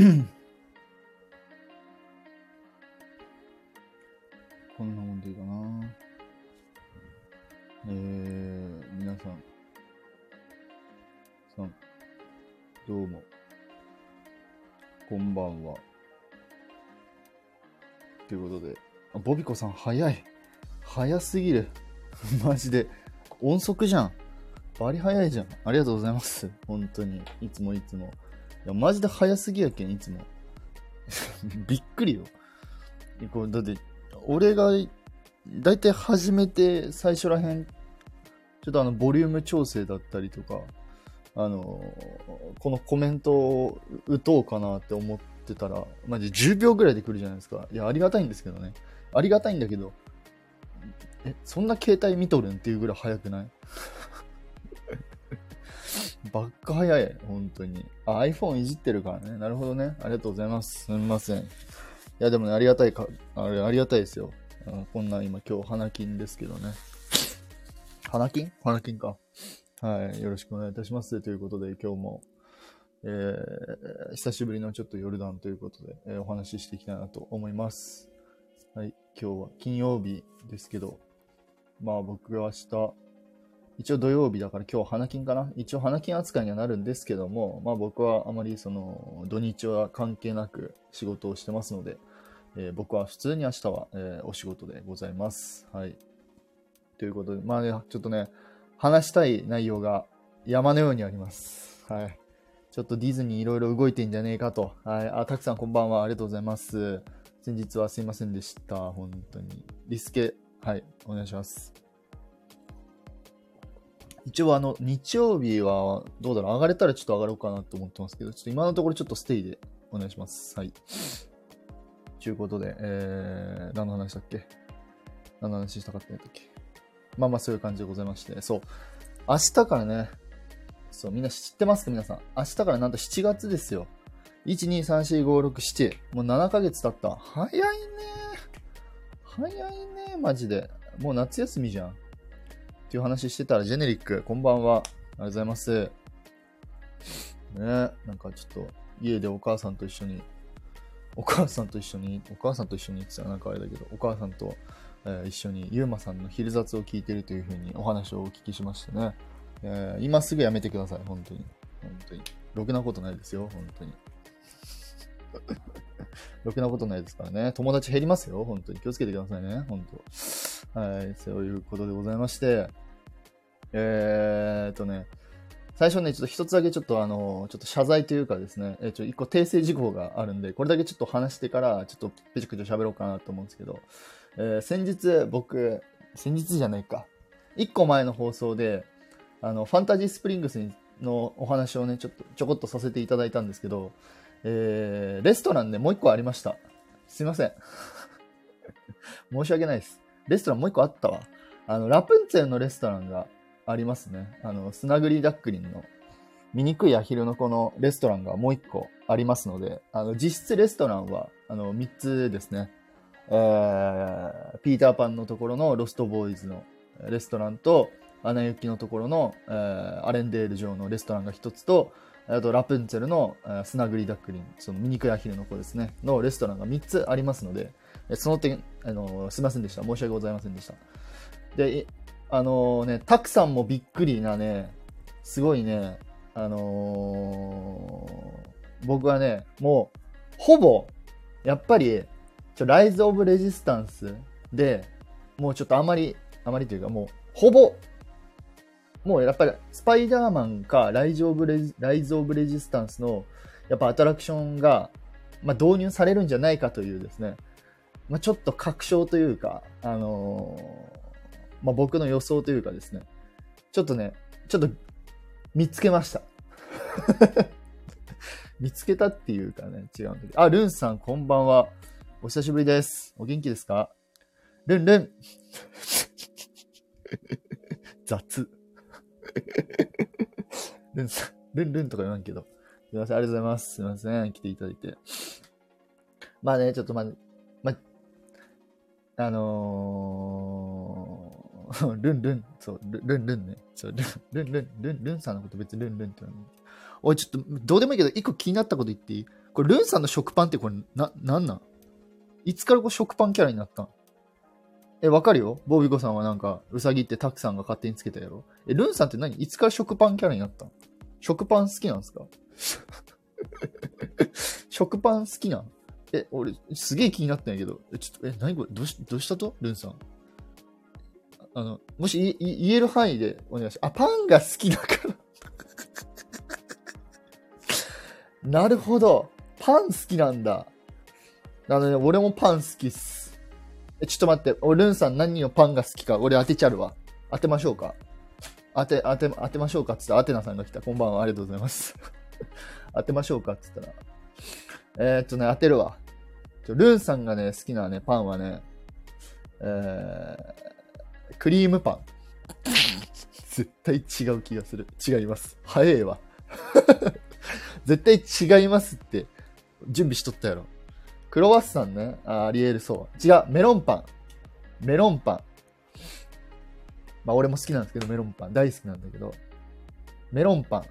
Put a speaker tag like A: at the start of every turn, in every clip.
A: こんなもんでいいかな。えー、皆さん、さん、どうも、こんばんは。ということで、あボビコさん早い。早すぎる。マジで。音速じゃん。バリ早いじゃん。ありがとうございます。本当に。いつもいつも。いや、マジで早すぎやけん、いつも。びっくりよ。これだって、俺が、だいたい始めて最初らへん、ちょっとあの、ボリューム調整だったりとか、あの、このコメントを打とうかなって思ってたら、マジ10秒ぐらいで来るじゃないですか。いや、ありがたいんですけどね。ありがたいんだけど、え、そんな携帯見とるんっていうぐらい早くない？ばっか早い、本当に。あ、iPhone いじってるからね。なるほどね。ありがとうございます。すみません。いや、でもね、ありがたいか、あれ、ありがたいですよ。こんな今今日花金ですけどね。花金？花金か。はい。よろしくお願いいたします。ということで、今日も、えー、久しぶりのちょっとヨルダンということで、えーお話ししていきたいなと思います。はい。今日は金曜日ですけど、まあ僕は明日、一応土曜日だから今日花金かな一応花金扱いにはなるんですけども、まあ僕はあまりその土日は関係なく仕事をしてますので、えー僕は普通に明日は、えーお仕事でございます。はい。ということで、まあね、ちょっとね、話したい内容が山のようにあります。はい。ちょっとディズニーいろいろ動いてんじゃねえかと。はい。あ、たくさんこんばんは。ありがとうございます。先日はすいませんでした。本当に。リスケ、はい。お願いします。一応あの、日曜日はどうだろう？上がれたらちょっと上がろうかなと思ってますけど、ちょっと今のところちょっとステイでお願いします。はい。ということで、えー、何の話だっけ？何の話したかったんだっけ？まあまあそういう感じでございまして、そう。明日からね、そう、みんな知ってますか？皆さん。明日からなんと7月ですよ。1、2、3、4、5、6、7。もう7ヶ月経った。早いね。早いね、マジで。もう夏休みじゃん。っていう話してたら、ジェネリック、こんばんは。ありがとうございます。ねなんかちょっと、家でお母さんと一緒に、お母さんと一緒に、お母さんと一緒にってたらなんかあれだけど、お母さんと、えー一緒にゆうまさんの昼雑を聞いてるというふうにお話をお聞きしましてね。えー今すぐやめてください、本当に。本当に。ろくなことないですよ、本当に。ろくなことないですからね。友達減りますよ、本当に。気をつけてくださいね、本当。はい、そういうことでございまして。えーっとね、最初ね、ちょっと一つだけちょっとあの、ちょっと謝罪というかですね、えーちょ一個訂正事項があるんで、これだけちょっと話してから、ちょっとペチクチ喋ろうかなと思うんですけど、えー先日僕、先日じゃないか、一個前の放送で、あの、ファンタジースプリングスのお話をね、ちょっとちょこっとさせていただいたんですけど、えーレストランでもう一個ありました。すいません。申し訳ないです。レストランもう一個あったわ。あの、ラプンツェルのレストランがありますね。あの、スナグリダックリンの醜いアヒルのこのレストランがもう一個ありますので、あの、実質レストランは、あの、三つですね。えー、ピーターパンのところのロストボーイズのレストランと、アナ雪のところの、えーアレンデール城のレストランが一つと、あとラプンツェルの、えースナグリダックリン、その醜いアヒルの子ですね、のレストランが3つありますので、えその点、あのすいませんでした。申し訳ございませんでした。で、あのね、たくさんもびっくりなね、すごいね、あのー僕はね、もう、ほぼ、やっぱり、ちょライズ・オブ・レジスタンスで、もうちょっとあまり、あまりというか、もう、ほぼ、もうやっぱり、スパイダーマンかライズ・オブレジ・ライズ・オブ・レジスタンスの、やっぱアトラクションが、まあ、導入されるんじゃないかというですね、まあ、ちょっと確証というか、あのーまあ、僕の予想というかですね、ちょっとね、ちょっと見つけました。見つけたっていうかね、違うんだけど。あ、ルンさん、こんばんは。お久しぶりです。お元気ですか？ルンルン。雑。ルンさん、ルンルンとか言わんけど。すいません、ありがとうございます。すいません、来ていただいて。まあね、ちょっとまあ、まあ、のー、ルンルン、そう、ルンルンね。そう、ルンルン、ルンルン、さんのこと別にルンルンって言わない。おい、ちょっと、どうでもいいけど、一個気になったこと言っていい？これ、ルンさんの食パンってこれ、な、なんなん？いつからこう食パンキャラになったん？え、わかるよボビコさんはなんか、うさぎってタクさんが勝手につけたやろ。え、ルンさんって何？いつから食パンキャラになったん？食パン好きなんですか？食パン好きなん？え、俺、すげえ気になったんやけど。え、ちょっと、え、何これ？どうし、どうしたと？ルンさん。あの、もしい言える範囲でお願いします。あ、パンが好きだから なるほど。パン好きなんだ。あのね、俺もパン好きっす。え、ちょっと待って。俺、ルンさん何のパンが好きか、俺当てちゃるわ。当てましょうか。当て、当て、当てましょうか？っつったら、アテナさんが来た。こんばんは、ありがとうございます。当てましょうか？っつったら。えー、っとね、当てるわ。ルンさんがね、好きなね、パンはね、えー、クリームパン。絶対違う気がする。違います。早えわ。絶対違いますって。準備しとったやろ。クロワッサンね。ああり得るそう。違う。メロンパン。メロンパン。まあ俺も好きなんですけど、メロンパン。大好きなんだけど。メロンパン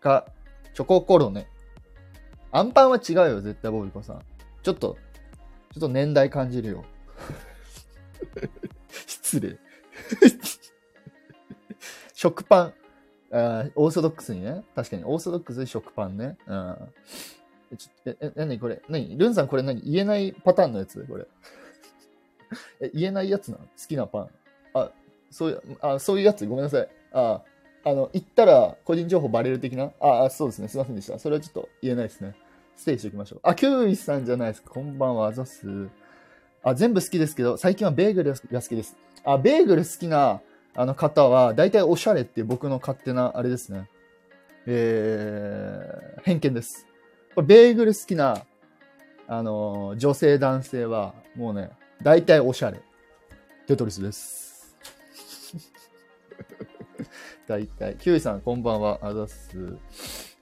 A: か、チョココロネ。アンパンは違うよ、絶対ボビコさん。ちょっと、ちょっと年代感じるよ。失礼。食パン。あオーソドックスにね。確かに、オーソドックスで食パンね。うん。え、ちょっと、え、なにこれ？何？ルンさんこれ何？言えないパターンのやつ？これ。え、言えないやつな好きなパン。あ、そういう、あ、そういうやつ？ごめんなさい。あ、あの、言ったら個人情報バレる的な？あ、そうですね。すいませんでした。それはちょっと言えないですね。ステイしておきましょう。あ、キュウイさんじゃないですか。こんばんは。あざす。あ、全部好きですけど、最近はベーグルが好きです。あ、ベーグル好きなあの方は、大体おしゃれっていう僕の勝手なあれですね。えー、偏見です。ベーグル好きな、あのー、女性男性は、もうね、大体おしゃれ。テトリスです。大体。キュウイさん、こんばんは。あざす。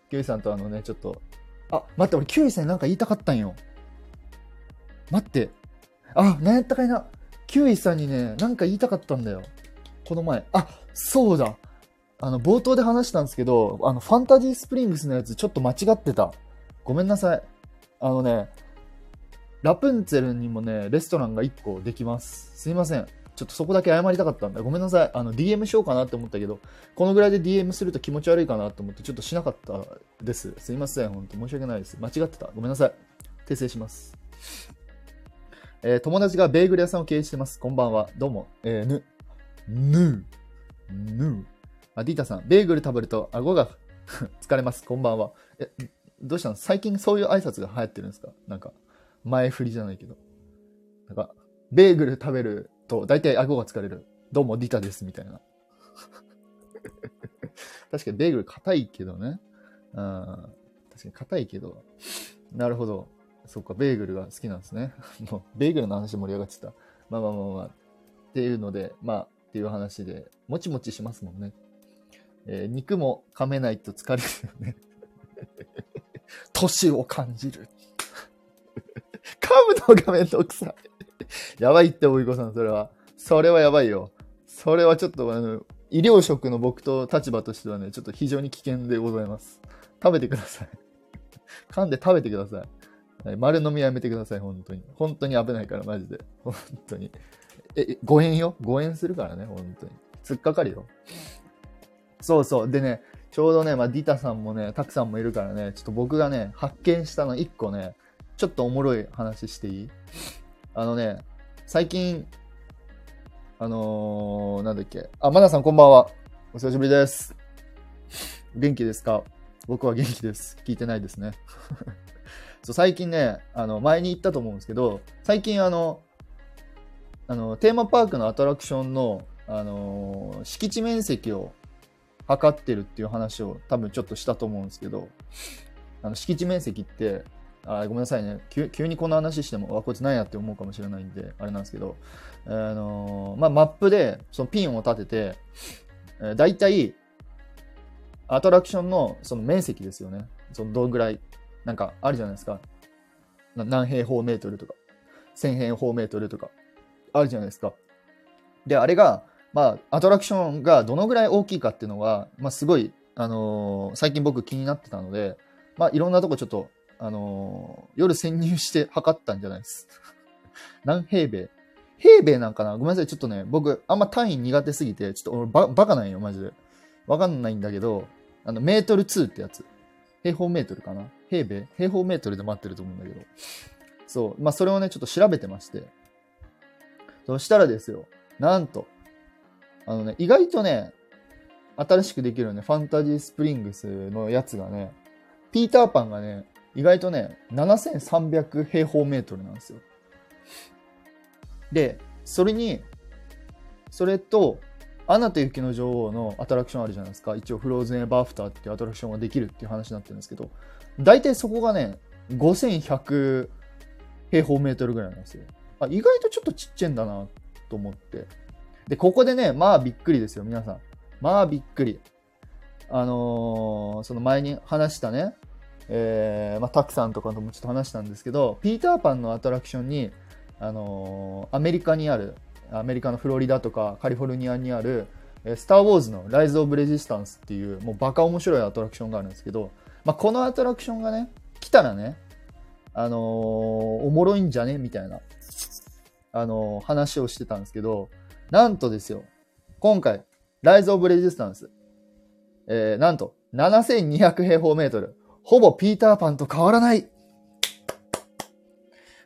A: キュウイさんとあのね、ちょっと、あ、待って、俺キュウイさんになんか言いたかったんよ。待って。あ、なんやったかいな。キュウイさんにね、なんか言いたかったんだよ。この前。あ、そうだ。あの、冒頭で話したんですけど、あの、ファンタジースプリングスのやつちょっと間違ってた。ごめんなさい。あのね、ラプンツェルにもね、レストランが1個できます。すいません。ちょっとそこだけ謝りたかったんだ。ごめんなさい。あの、DM しようかなって思ったけど、このぐらいで DM すると気持ち悪いかなと思って、ちょっとしなかったです。すいません。本当申し訳ないです。間違ってた。ごめんなさい。訂正します。えー、友達がベーグル屋さんを経営してます。こんばんは。どうも。えー、ぬ。ぬ。ぬー。あ、ディータさん、ベーグル食べると顎が 疲れます。こんばんは。え、どうしたの？最近そういう挨拶が流行ってるんですか？なんか、前振りじゃないけど。なんか、ベーグル食べると大体顎が疲れる。どうも、ディタです、みたいな。確かにベーグル硬いけどね。うん。確かに硬いけど。なるほど。そっか、ベーグルが好きなんですね。もう、ベーグルの話盛り上がってた。まあまあまあまあ。っていうので、まあ、っていう話で、もちもちしますもんね。えー、肉も噛めないと疲れるよね。年を感じる。噛むのがめんどくさい。やばいって、おいこさん、それは。それはやばいよ。それはちょっと、あの、医療職の僕と立場としてはね、ちょっと非常に危険でございます。食べてください。噛んで食べてください。はい、丸飲みやめてください、本当に。本当に危ないから、マジで。本当に。え、5円よ ?5 円するからね、本当に。突っかかるよ。そうそう。でね、ちょうどね、まあ、ディタさんもね、たくさんもいるからね、ちょっと僕がね、発見したの1個ね、ちょっとおもろい話していい？あのね、最近、あのー、なんだっけ？あ、マナさんこんばんは。お久しぶりです。元気ですか？僕は元気です。聞いてないですね。そう最近ね、あの、前に言ったと思うんですけど、最近あの、あの、テーマパークのアトラクションの、あのー、敷地面積を測ってるっていう話を多分ちょっとしたと思うんですけど、あの、敷地面積って、あごめんなさいね急。急にこの話しても、あ、こいつ何やって思うかもしれないんで、あれなんですけど、あのー、まあ、マップでそのピンを立てて、えー、大体、アトラクションのその面積ですよね。そのどんぐらい、なんかあるじゃないですか。何平方メートルとか、1000平方メートルとか、あるじゃないですか。で、あれが、まあ、アトラクションがどのぐらい大きいかっていうのが、まあ、すごい、あのー、最近僕気になってたので、まあ、いろんなとこちょっとあのー夜潜入して測ったんじゃないです。何平米？平米なんかな？ごめんなさい。ちょっとね、僕、あんま単位苦手すぎて、ちょっと俺ババカなんよ、マジで。わかんないんだけど、あの、メートル2ってやつ。平方メートルかな？平米？平方メートルで待ってると思うんだけど。そう。まあ、それをね、ちょっと調べてまして。そしたらですよ。なんと。あのね、意外とね、新しくできるね、ファンタジースプリングスのやつがね、ピーターパンがね、意外とね、7300平方メートルなんですよ。で、それに、それと、アナと雪の女王のアトラクションあるじゃないですか。一応、フローズンエバーアフターっていうアトラクションができるっていう話になってるんですけど、大体そこがね、5100平方メートルぐらいなんですよ。あ、意外とちょっとちっちゃいんだなと思って。で、ここでね、まあびっくりですよ、皆さん。まあびっくり。あのーその前に話したね、えーまあ、タクさんとかともちょっと話したんですけど、ピーターパンのアトラクションに、あのーアメリカにある、アメリカのフロリダとかカリフォルニアにある、スター・ウォーズのライズ・オブ・レジスタンスっていう、もうバカ面白いアトラクションがあるんですけど、まあ、このアトラクションがね、来たらね、あのーおもろいんじゃね？みたいな、あのー話をしてたんですけど、なんとですよ、今回、ライズ・オブ・レジスタンス、えー、なんと、7200平方メートル。ほぼピーターパンと変わらない。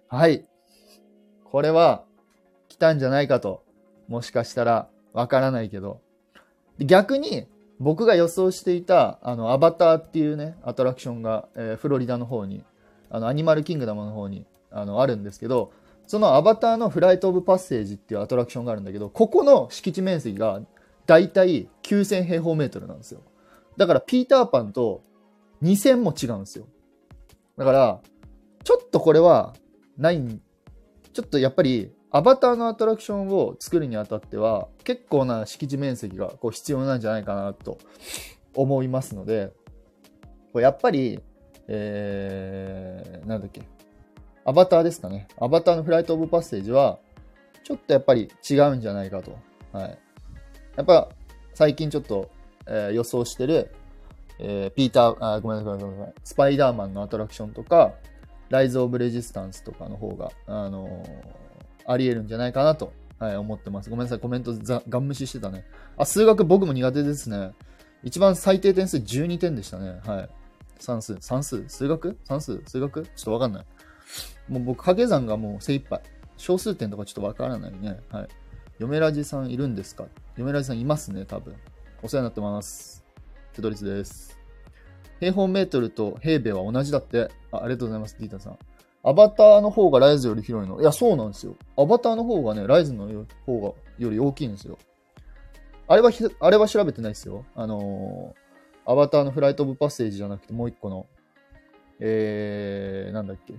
A: はい。これは、来たんじゃないかと。もしかしたら、わからないけど。逆に、僕が予想していた、あの、アバターっていうね、アトラクションが、えーフロリダの方に、あの、アニマルキングダムの方に、あの、あるんですけど、そのアバターのフライトオブパッセージっていうアトラクションがあるんだけど、ここの敷地面積がだいたい9000平方メートルなんですよ。だからピーターパンと2000も違うんですよ。だから、ちょっとこれはないん、ちょっとやっぱりアバターのアトラクションを作るにあたっては結構な敷地面積がこう必要なんじゃないかなと思いますので、これやっぱり、えー、なんだっけ、アバターですかね。アバターのフライトオブパッセージは、ちょっとやっぱり違うんじゃないかと。はい。やっぱ、最近ちょっと、えー予想してる、えーピーター、あ、ごめんなさい、ごめんなさい。スパイダーマンのアトラクションとか、ライズ・オブ・レジスタンスとかの方が、あのーあり得るんじゃないかなと、はい、思ってます。ごめんなさい、コメントざガン無視してたね。あ、数学僕も苦手ですね。一番最低点数12点でしたね。はい。算数、算数、数学？算数、数学？ちょっとわかんない。もう僕、掛け算がもう精一杯。小数点とかちょっとわからないね。はい。嫁ラジさんいるんですか？嫁ラジさんいますね、多分。お世話になってます。テトリスです。平方メートルと平米は同じだって。あありがとうございます、ディータさん。アバターの方がライズより広いの？いや、そうなんですよ。アバターの方がね、ライズの方がより大きいんですよ。あれは、あれは調べてないですよ。あのーアバターのフライトオブパッセージじゃなくて、もう一個の、えー、なんだっけ？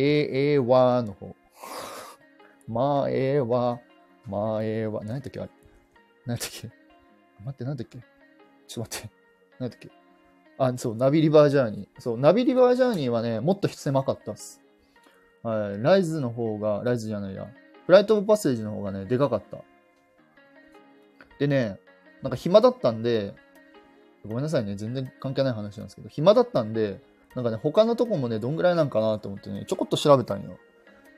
A: え、えはの方。まあ、えは、まあ、えは、何やったっけあれ？何やったっけ？待って、何だっけ？ちょっと待って。何やったっけ？あ、そう、ナビリバージャーニー。そう、ナビリバージャーニーはね、もっと狭かったっす。はい。ライズの方が、ライズじゃないや。フライトオブパッセージの方がね、でかかった。でね、なんか暇だったんで、ごめんなさいね、全然関係ない話なんですけど、暇だったんで、なんかね、他のとこもね、どんぐらいなんかなと思ってね、ちょこっと調べたんよ。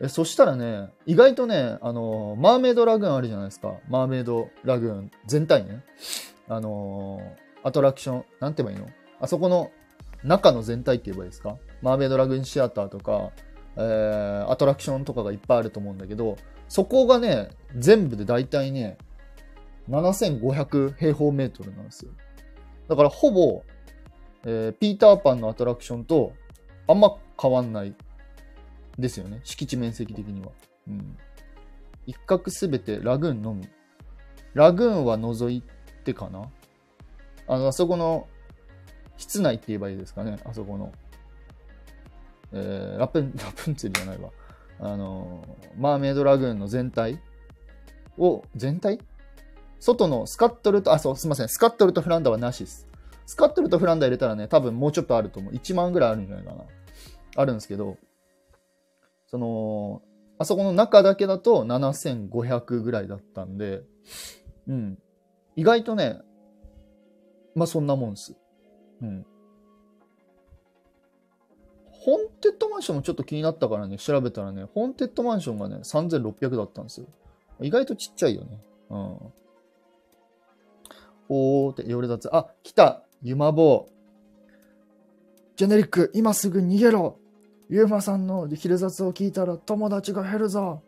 A: え、そしたらね、意外とね、あのーマーメイドラグーンあるじゃないですか。マーメイドラグーン全体ね。あのーアトラクション、なんて言えばいいの？あそこの中の全体って言えばいいですか？マーメイドラグーンシアターとか、えーアトラクションとかがいっぱいあると思うんだけど、そこがね、全部で大体ね、7500平方メートルなんですよ。だからほぼ、えーピーターパンのアトラクションとあんま変わんないですよね。敷地面積的には。うん。一角すべてラグーンのみ。ラグーンは除いてかな？あの、あそこの室内って言えばいいですかね。あそこの。えーラプン、ラプンツェルじゃないわ。あのマーメイドラグーンの全体を、全体？外のスカットルと、あ、そう、すいません。スカットルとフランダはなしです。スカットルとフランダ入れたらね、多分もうちょっとあると思う。1万ぐらいあるんじゃないかな。あるんですけど、その、あそこの中だけだと7500ぐらいだったんで、うん。意外とね、まあそんなもんです。うん。ホンテッドマンションもちょっと気になったからね、調べたらね、ホンテッドマンションがね、3600だったんですよ。意外とちっちゃいよね。うん。おーって、夜雑。あ、来たユマボー。ジェネリック、今すぐ逃げろユーマさんの昼雑を聞いたら友達が減るぞ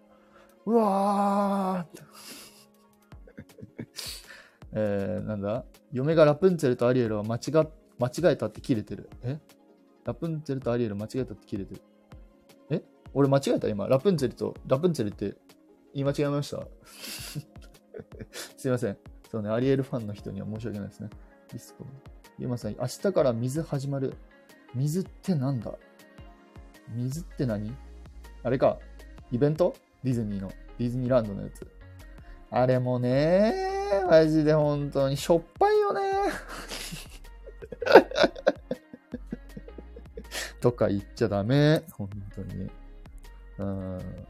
A: うわー えー、なんだ？嫁がラプンツェルとアリエルは間違間違えたって切れてる。え？ラプンツェルとアリエル間違えたって切れてる。え？俺間違えた？今。ラプンツェルと、ラプンツェルって言い間違えました？すいません。そうね、アリエルファンの人には申し訳ないですね。ディスコ。ユーマさん、明日から水始まる。水ってなんだ？水って何？あれか。イベント？ディズニーの。ディズニーランドのやつ。あれもねマジで本当にしょっぱいよね とか言っちゃダメ。本当に。うん。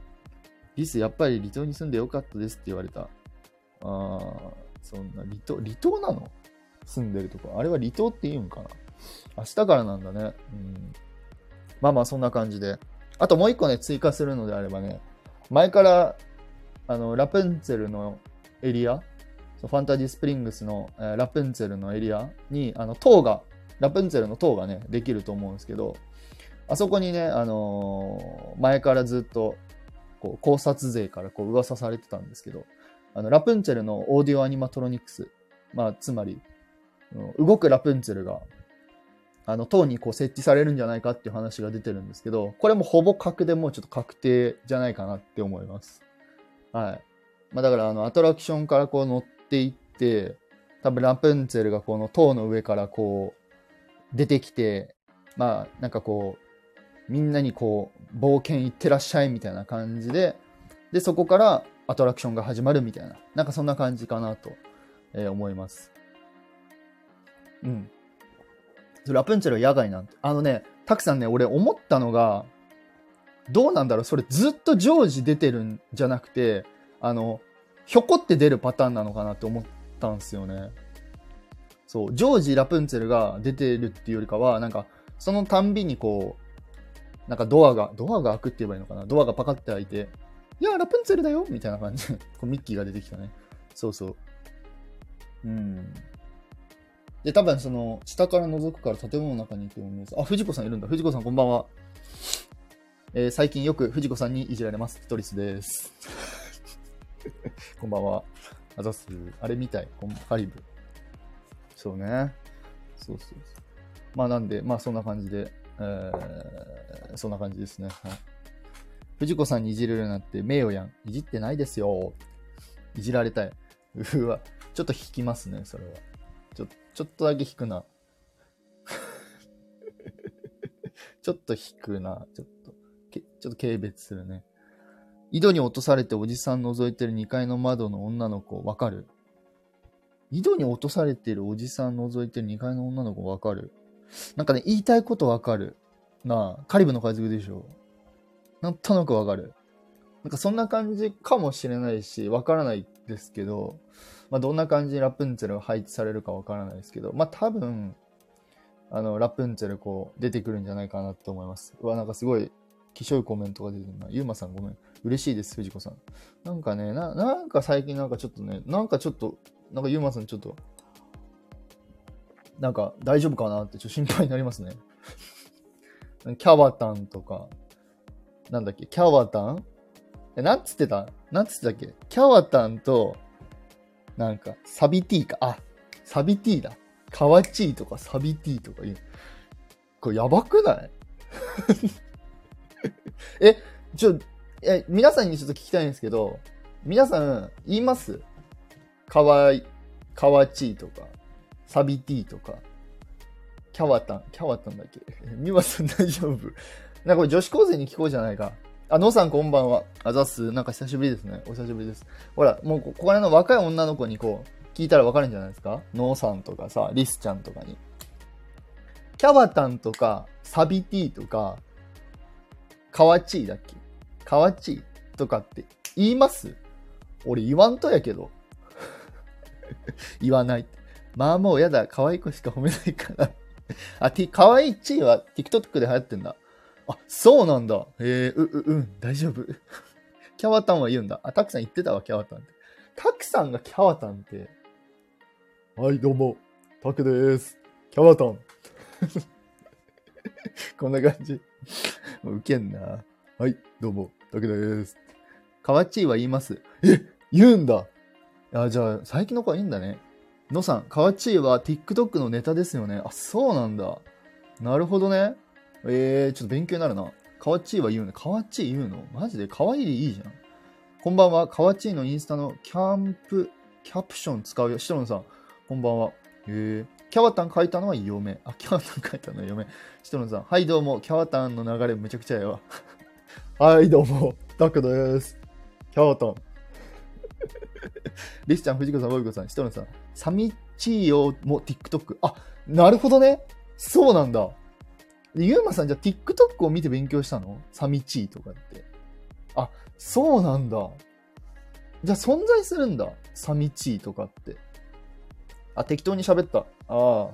A: リス、やっぱり離島に住んでよかったですって言われた。ああ、そんな、離島、離島なの？住んでるとこ。あれは離島って言うんかな明日からなんだね。うん。まあまあ、そんな感じで。あともう一個ね、追加するのであればね、前から、あの、ラプンツェルのエリア、ファンタジースプリングスの、えー、ラプンツェルのエリアに、あの、塔が、ラプンツェルの塔がね、できると思うんですけど、あそこにね、あのー、前からずっと、こう、考察勢からこう噂されてたんですけど、あの、ラプンツェルのオーディオアニマトロニクス、まあ、つまり、動くラプンツェルが、あの、塔にこう設置されるんじゃないかっていう話が出てるんですけど、これもほぼ確でもうちょっと確定じゃないかなって思います。はい。まあ、だから、あの、アトラクションからこう乗っていって、多分ラプンツェルがこの塔の上からこう、出てきて、まあ、なんかこう、みんなにこう、冒険行ってらっしゃいみたいな感じで、で、そこからアトラクションが始まるみたいな、なんかそんな感じかなと、えー、思います。うん。ラプンツェルは野外なんて。あのね、たくさんね、俺思ったのが、どうなんだろうそれずっと常時出てるんじゃなくて、あの、ひょこって出るパターンなのかなって思ったんすよね。そう、常時ラプンツェルが出てるっていうよりかは、なんか、そのたんびにこう、なんかドアが、ドアが開くって言えばいいのかなドアがパカって開いて、いや、ラプンツェルだよみたいな感じで、こうミッキーが出てきたね。そうそう。うん。で、多分その、下から覗くから建物の中に行くように見えます。あ、藤子さんいるんだ。藤子さんこんばんは。えー、最近よく藤子さんにいじられます。トリスです。こんばんは。あざす。あれみたい。カリブ。そうね。そうそうそう。まあなんで、まあそんな感じで、えー、そんな感じですね。はい。藤子さんにいじれるなんて名誉やん。いじってないですよ。いじられたい。うわ。ちょっと引きますね、それは。ちょ、っとだけ引くな。ちょっと引くな。ちょっと、けちょっと軽蔑するね。井戸に落とされておじさん覗いてる2階の窓の女の子、わかる？井戸に落とされてるおじさん覗いてる2階の女の子わかる？なんかね、言いたいことわかる。なあ、カリブの海賊でしょ。なんとなくわかる。なんかそんな感じかもしれないし、わからないですけど、まあ、どんな感じにラプンツェルが配置されるかわからないですけど、まあ、多分、あの、ラプンツェルこう、出てくるんじゃないかなと思います。うわ、なんかすごい、きしょいコメントが出てるな。ゆうまさんごめん。嬉しいです、藤子さん。なんかね、な、なんか最近なんかちょっとね、なんかちょっと、なんかゆうまさんちょっと、なんか大丈夫かなってちょっと心配になりますね。キャワタンとか、なんだっけ、キャワタン？え、なんつってた？なんつってたっけ？キャワタンと、なんか、サビティか。あ、サビティだ。カワチーとかサビティとか言う。これやばくない？え、ちょ、え、皆さんにちょっと聞きたいんですけど、皆さん言います？かわい、かわちーとか、サビティとか、キャワタン、キャワタンだっけ？ミワさん大丈夫？なんかこれ女子高生に聞こうじゃないか。あ、のさんこんばんは。あざす。なんか久しぶりですね。お久しぶりです。ほら、もうここら辺の若い女の子にこう、聞いたらわかるんじゃないですか？ノーさんとかさ、リスちゃんとかに。キャバタンとか、サビティとか、カワチーだっけ？カワチーとかって言います？俺言わんとやけど。言わない。まあもうやだ。可愛い子しか褒めないから。あ、かわいいチーは TikTok で流行ってんだ。あ、そうなんだ。えー、う、う、うん、大丈夫。キャワタンは言うんだ。あ、タクさん言ってたわ、キャワタンって。タクさんがキャワタンって。はい、どうも。タクです。キャワタン。こんな感じ。もうウケんな。はい、どうも。タクです。かわちいは言います。え言うんだ。あ、じゃあ、最近の子はいいんだね。のさん、かわちいは TikTok のネタですよね。あ、そうなんだ。なるほどね。えー、ちょっと勉強になるな。かわちいは言うね。かわちい言うの？マジで？かわいいでいいじゃん。こんばんは。かわちいのインスタのキャンプ、キャプション使うよ。シトロンさん、こんばんは。えー、キャワタン書いたのは嫁。あ、キャワタン書いたのは嫁。シトロンさん、はいどうも。キャワタンの流れめちゃくちゃやわ。はいどうも。タクです。キャワタン。リスちゃん、藤子さん、ボビコさん、シトロンさん、サミチーヨも TikTok。あ、なるほどね。そうなんだ。でゆうまさん、じゃあ TikTok を見て勉強したの？サミチーとかって。あ、そうなんだ。じゃあ存在するんだ。サミチーとかって。あ、適当に喋った。ああ。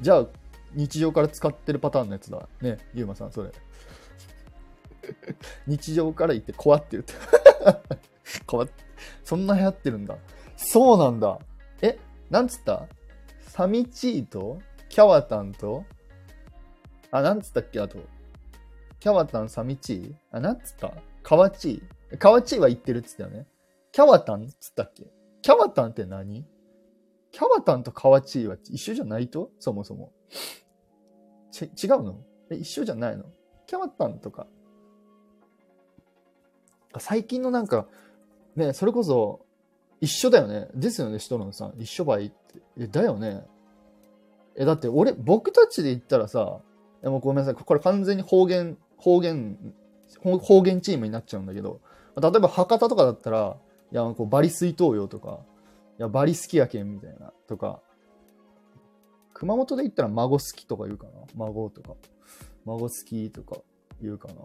A: じゃあ、日常から使ってるパターンのやつだ。ね、ゆうまさん、それ。日常から言って、怖って言って。怖っ。そんな流行ってるんだ。そうなんだ。え、なんつった？サミチーとキャワタンとあ、なんつったっけ？あと。キャワタン、サミチーあ、なんつった？カワチー。カワチーは言ってるっつったよね。キャワタンっつったっけ？キャワタンって何？キャワタンとカワチーは一緒じゃないと？そもそも。ち、違うの？え、一緒じゃないの？キャワタンとか。最近のなんか、ね、それこそ、一緒だよね。ですよね、シトロンさん。一緒ばいって。え、だよね。え、だって俺、僕たちで言ったらさ、えもごめんなさい。これ完全に方言、方言、方言チームになっちゃうんだけど、例えば博多とかだったら、いや、こうバリ水筒よとか、いや、バリ好きやけんみたいな、とか、熊本で言ったら孫好きとか言うかな？孫とか。孫好きとか言うかな？っ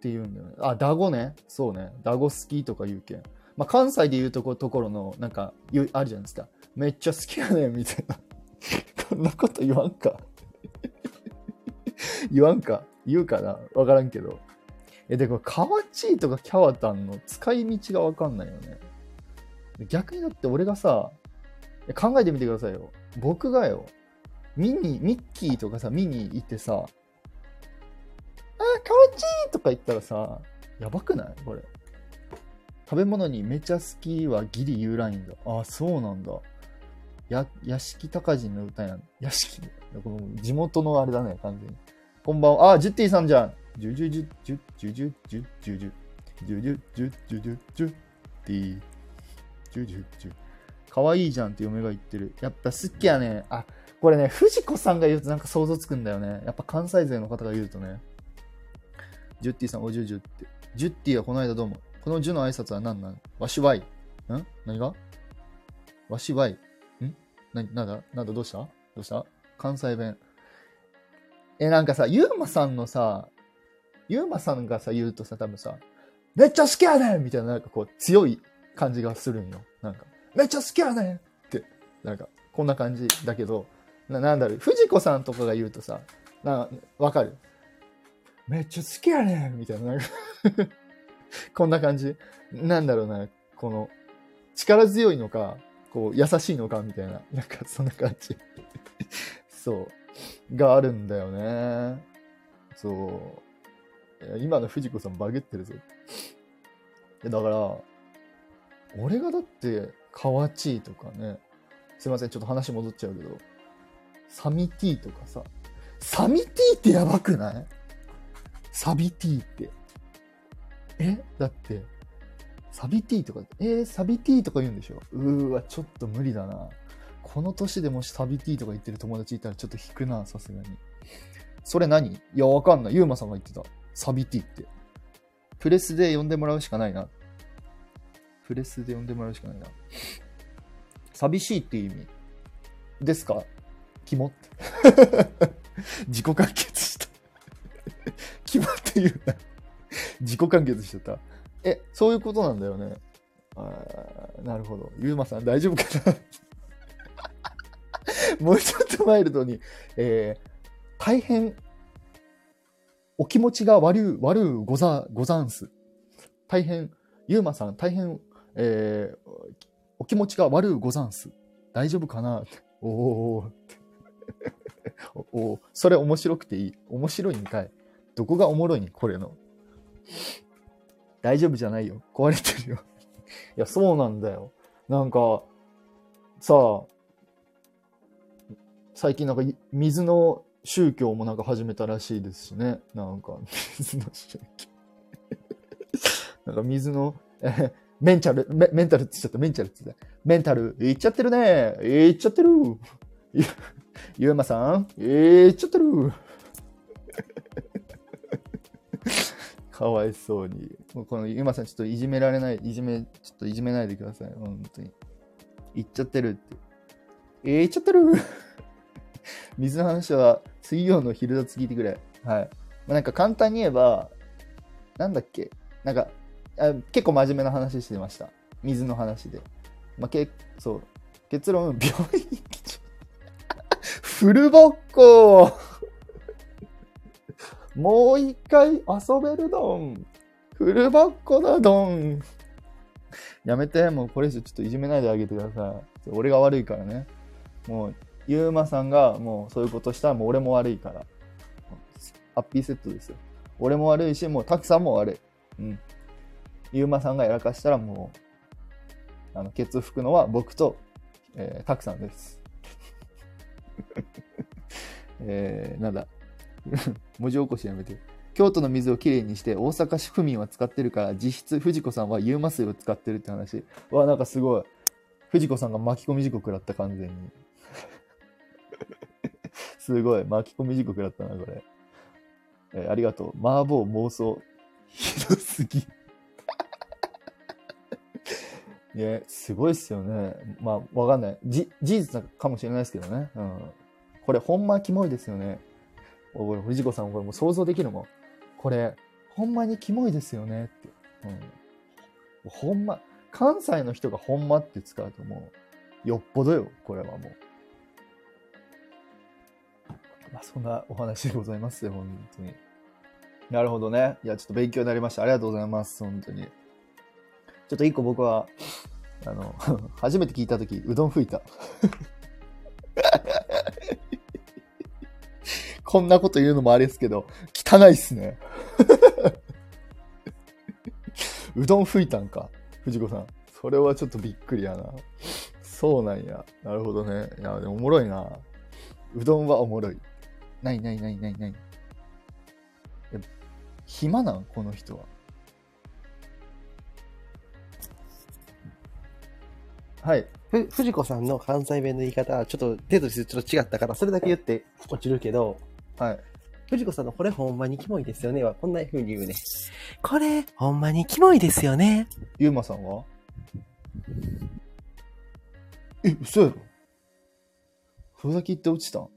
A: て言うんだよね。あ、ダゴね。そうね。ダゴ好きとか言うけん。まあ、関西で言うとこ、ところの、なんか、あるじゃないですか。めっちゃ好きやねん、みたいな。こんなこと言わんか。言わんか。言うかなわからんけど。え、で、これ、カワチーとかキャワタンの使い道がわかんないよね。逆にだって俺がさ、考えてみてくださいよ。僕がよ、ミニ、ミッキーとかさ、ミニいてさ、あ、カワチーとか言ったらさ、やばくない？これ。食べ物にめちゃ好きはギリ言うラインだ。あ、そうなんだ。や、屋敷隆人の歌やん。屋敷。この地元のあれだね、完全に。こんばんは。あ、ジュッティさんじゃん。ジュジュジュジュジュジュジュジュジュジュジュジュジュジュジュティジュジュジュかわいいじゃんって嫁が言ってる。やっぱ好きやね。あ、これね、藤子さんが言うとなんか想像つくんだよね。やっぱ関西勢の方が言うとね。ジュッティさん、おじゅじゅって。ジュッティはこの間どうも。このジュの挨拶は何なんわしわい。ん何がわしわい。んな、なんだなんだどうしたどうした関西弁。え、なんかさ、ゆうまさんのさ、ゆうまさんがさ、言うとさ、多分さ、めっちゃ好きやねんみたいな、なんかこう、強い感じがするんよ。なんか、めっちゃ好きやねんって、なんか、こんな感じだけど、ななんだろう、藤子さんとかが言うとさ、なわかる？めっちゃ好きやねんみたいな、なんか こんな感じ。なんだろうな、この、力強いのか、こう、優しいのかみたいな、なんかそんな感じ。そう。があるんだよね。そう。今の藤子さんバグってるぞ。いやだから、俺がだって、カワチーとかね、すいません、ちょっと話戻っちゃうけど、サミティとかさ、サミティってやばくない？サビティって。え？だって、サビティとか、えー、サビティとか言うんでしょ？うーわ、ちょっと無理だな。この年でもしサビティとか言ってる友達いたらちょっと引くな、さすがに。それ何？いや、わかんない。ユーマさんが言ってた。サビティって。プレスで呼んでもらうしかないな。プレスで呼んでもらうしかないな。寂しいっていう意味ですか？キモって。自己完結した。キモって言うな。自己完結しちゃった。え、そういうことなんだよね。あーなるほど。ゆうまさん大丈夫かな？もうちょっとマイルドに、えー、大変、お気持ちが悪う、悪うござ、ござんす。大変、ゆうまさん、大変、えー、お気持ちが悪うござんす。大丈夫かな？お おおおそれ面白くていい。面白いんかい。どこがおもろいんこれの。大丈夫じゃないよ。壊れてるよ。いや、そうなんだよ。なんか、さあ、最近なんか水の宗教もなんか始めたらしいですしね。なんか、水の宗教。なんか水の、えメンタル、メメンタルって言っちゃった、メンタルって言った。メンタル、いっちゃってるね。いっちゃってる。ゆ、ゆうまさん、いっちゃってる。かわいそうに。もうこのゆうまさん、ちょっといじめられない、いじめ、ちょっといじめないでください。本当に。いっちゃってるって。いっちゃってる。水の話は水曜の昼立つ聞いてくれ。はい。まあ、なんか簡単に言えば、なんだっけ？なんかあ結構真面目な話してました。水の話で。まあ、けそう。結論、病院行きちゃフルボッコもう一回遊べるドンフルボッコだドンやめて、もうこれ以上ちょっといじめないであげてください。俺が悪いからね。もう、ゆうまさんがもうそういうことしたらもう俺も悪いから。ハッピーセットですよ。俺も悪いし、もうたくさんも悪い。うん。ゆうまさんがやらかしたらもう、あの、ケツ拭くのは僕と、えー、たくさんです。えー、なんだ。文字起こしやめて。京都の水をきれいにして大阪市府民は使ってるから実質藤子さんはユーマ水を使ってるって話。うわ、なんかすごい。藤子さんが巻き込み事故食らった完全に。すごい。巻き込み事故食らったな、これ。えーありがとう。麻婆妄想。ひどすぎ。ね、すごいっすよね。まあ、わかんない。じ、事実なかもしれないですけどね。うん。これ、ほんまキモいですよね。おこれ、藤子さん、これもう想像できるもん。これ、ほんまにキモいですよねって。うん。ほんま、関西の人がほんまって使うともう、よっぽどよ、これはもう。まあ、そんなお話でございますよ、本当に。なるほどね。いや、ちょっと勉強になりました。ありがとうございます、本当に。ちょっと一個僕は、あの、初めて聞いたとき、うどん吹いた。こんなこと言うのもあれですけど、汚いっすね。うどん吹いたんか、藤子さん。それはちょっとびっくりやな。そうなんや。なるほどね。いや、でもおもろいな。うどんはおもろい。ないないないないない。え暇なんこの人は。はい。
B: ふ、藤子さんの関西弁の言い方はちょっと程度としてちょっと違ったから、それだけ言って落ちるけど、
A: はい。
B: 藤子さんのこれほんまにキモいですよねはこんな風に言うね。これほんまにキモいですよね。
A: ゆうまさんは？え、嘘やろふざけって落ちたん？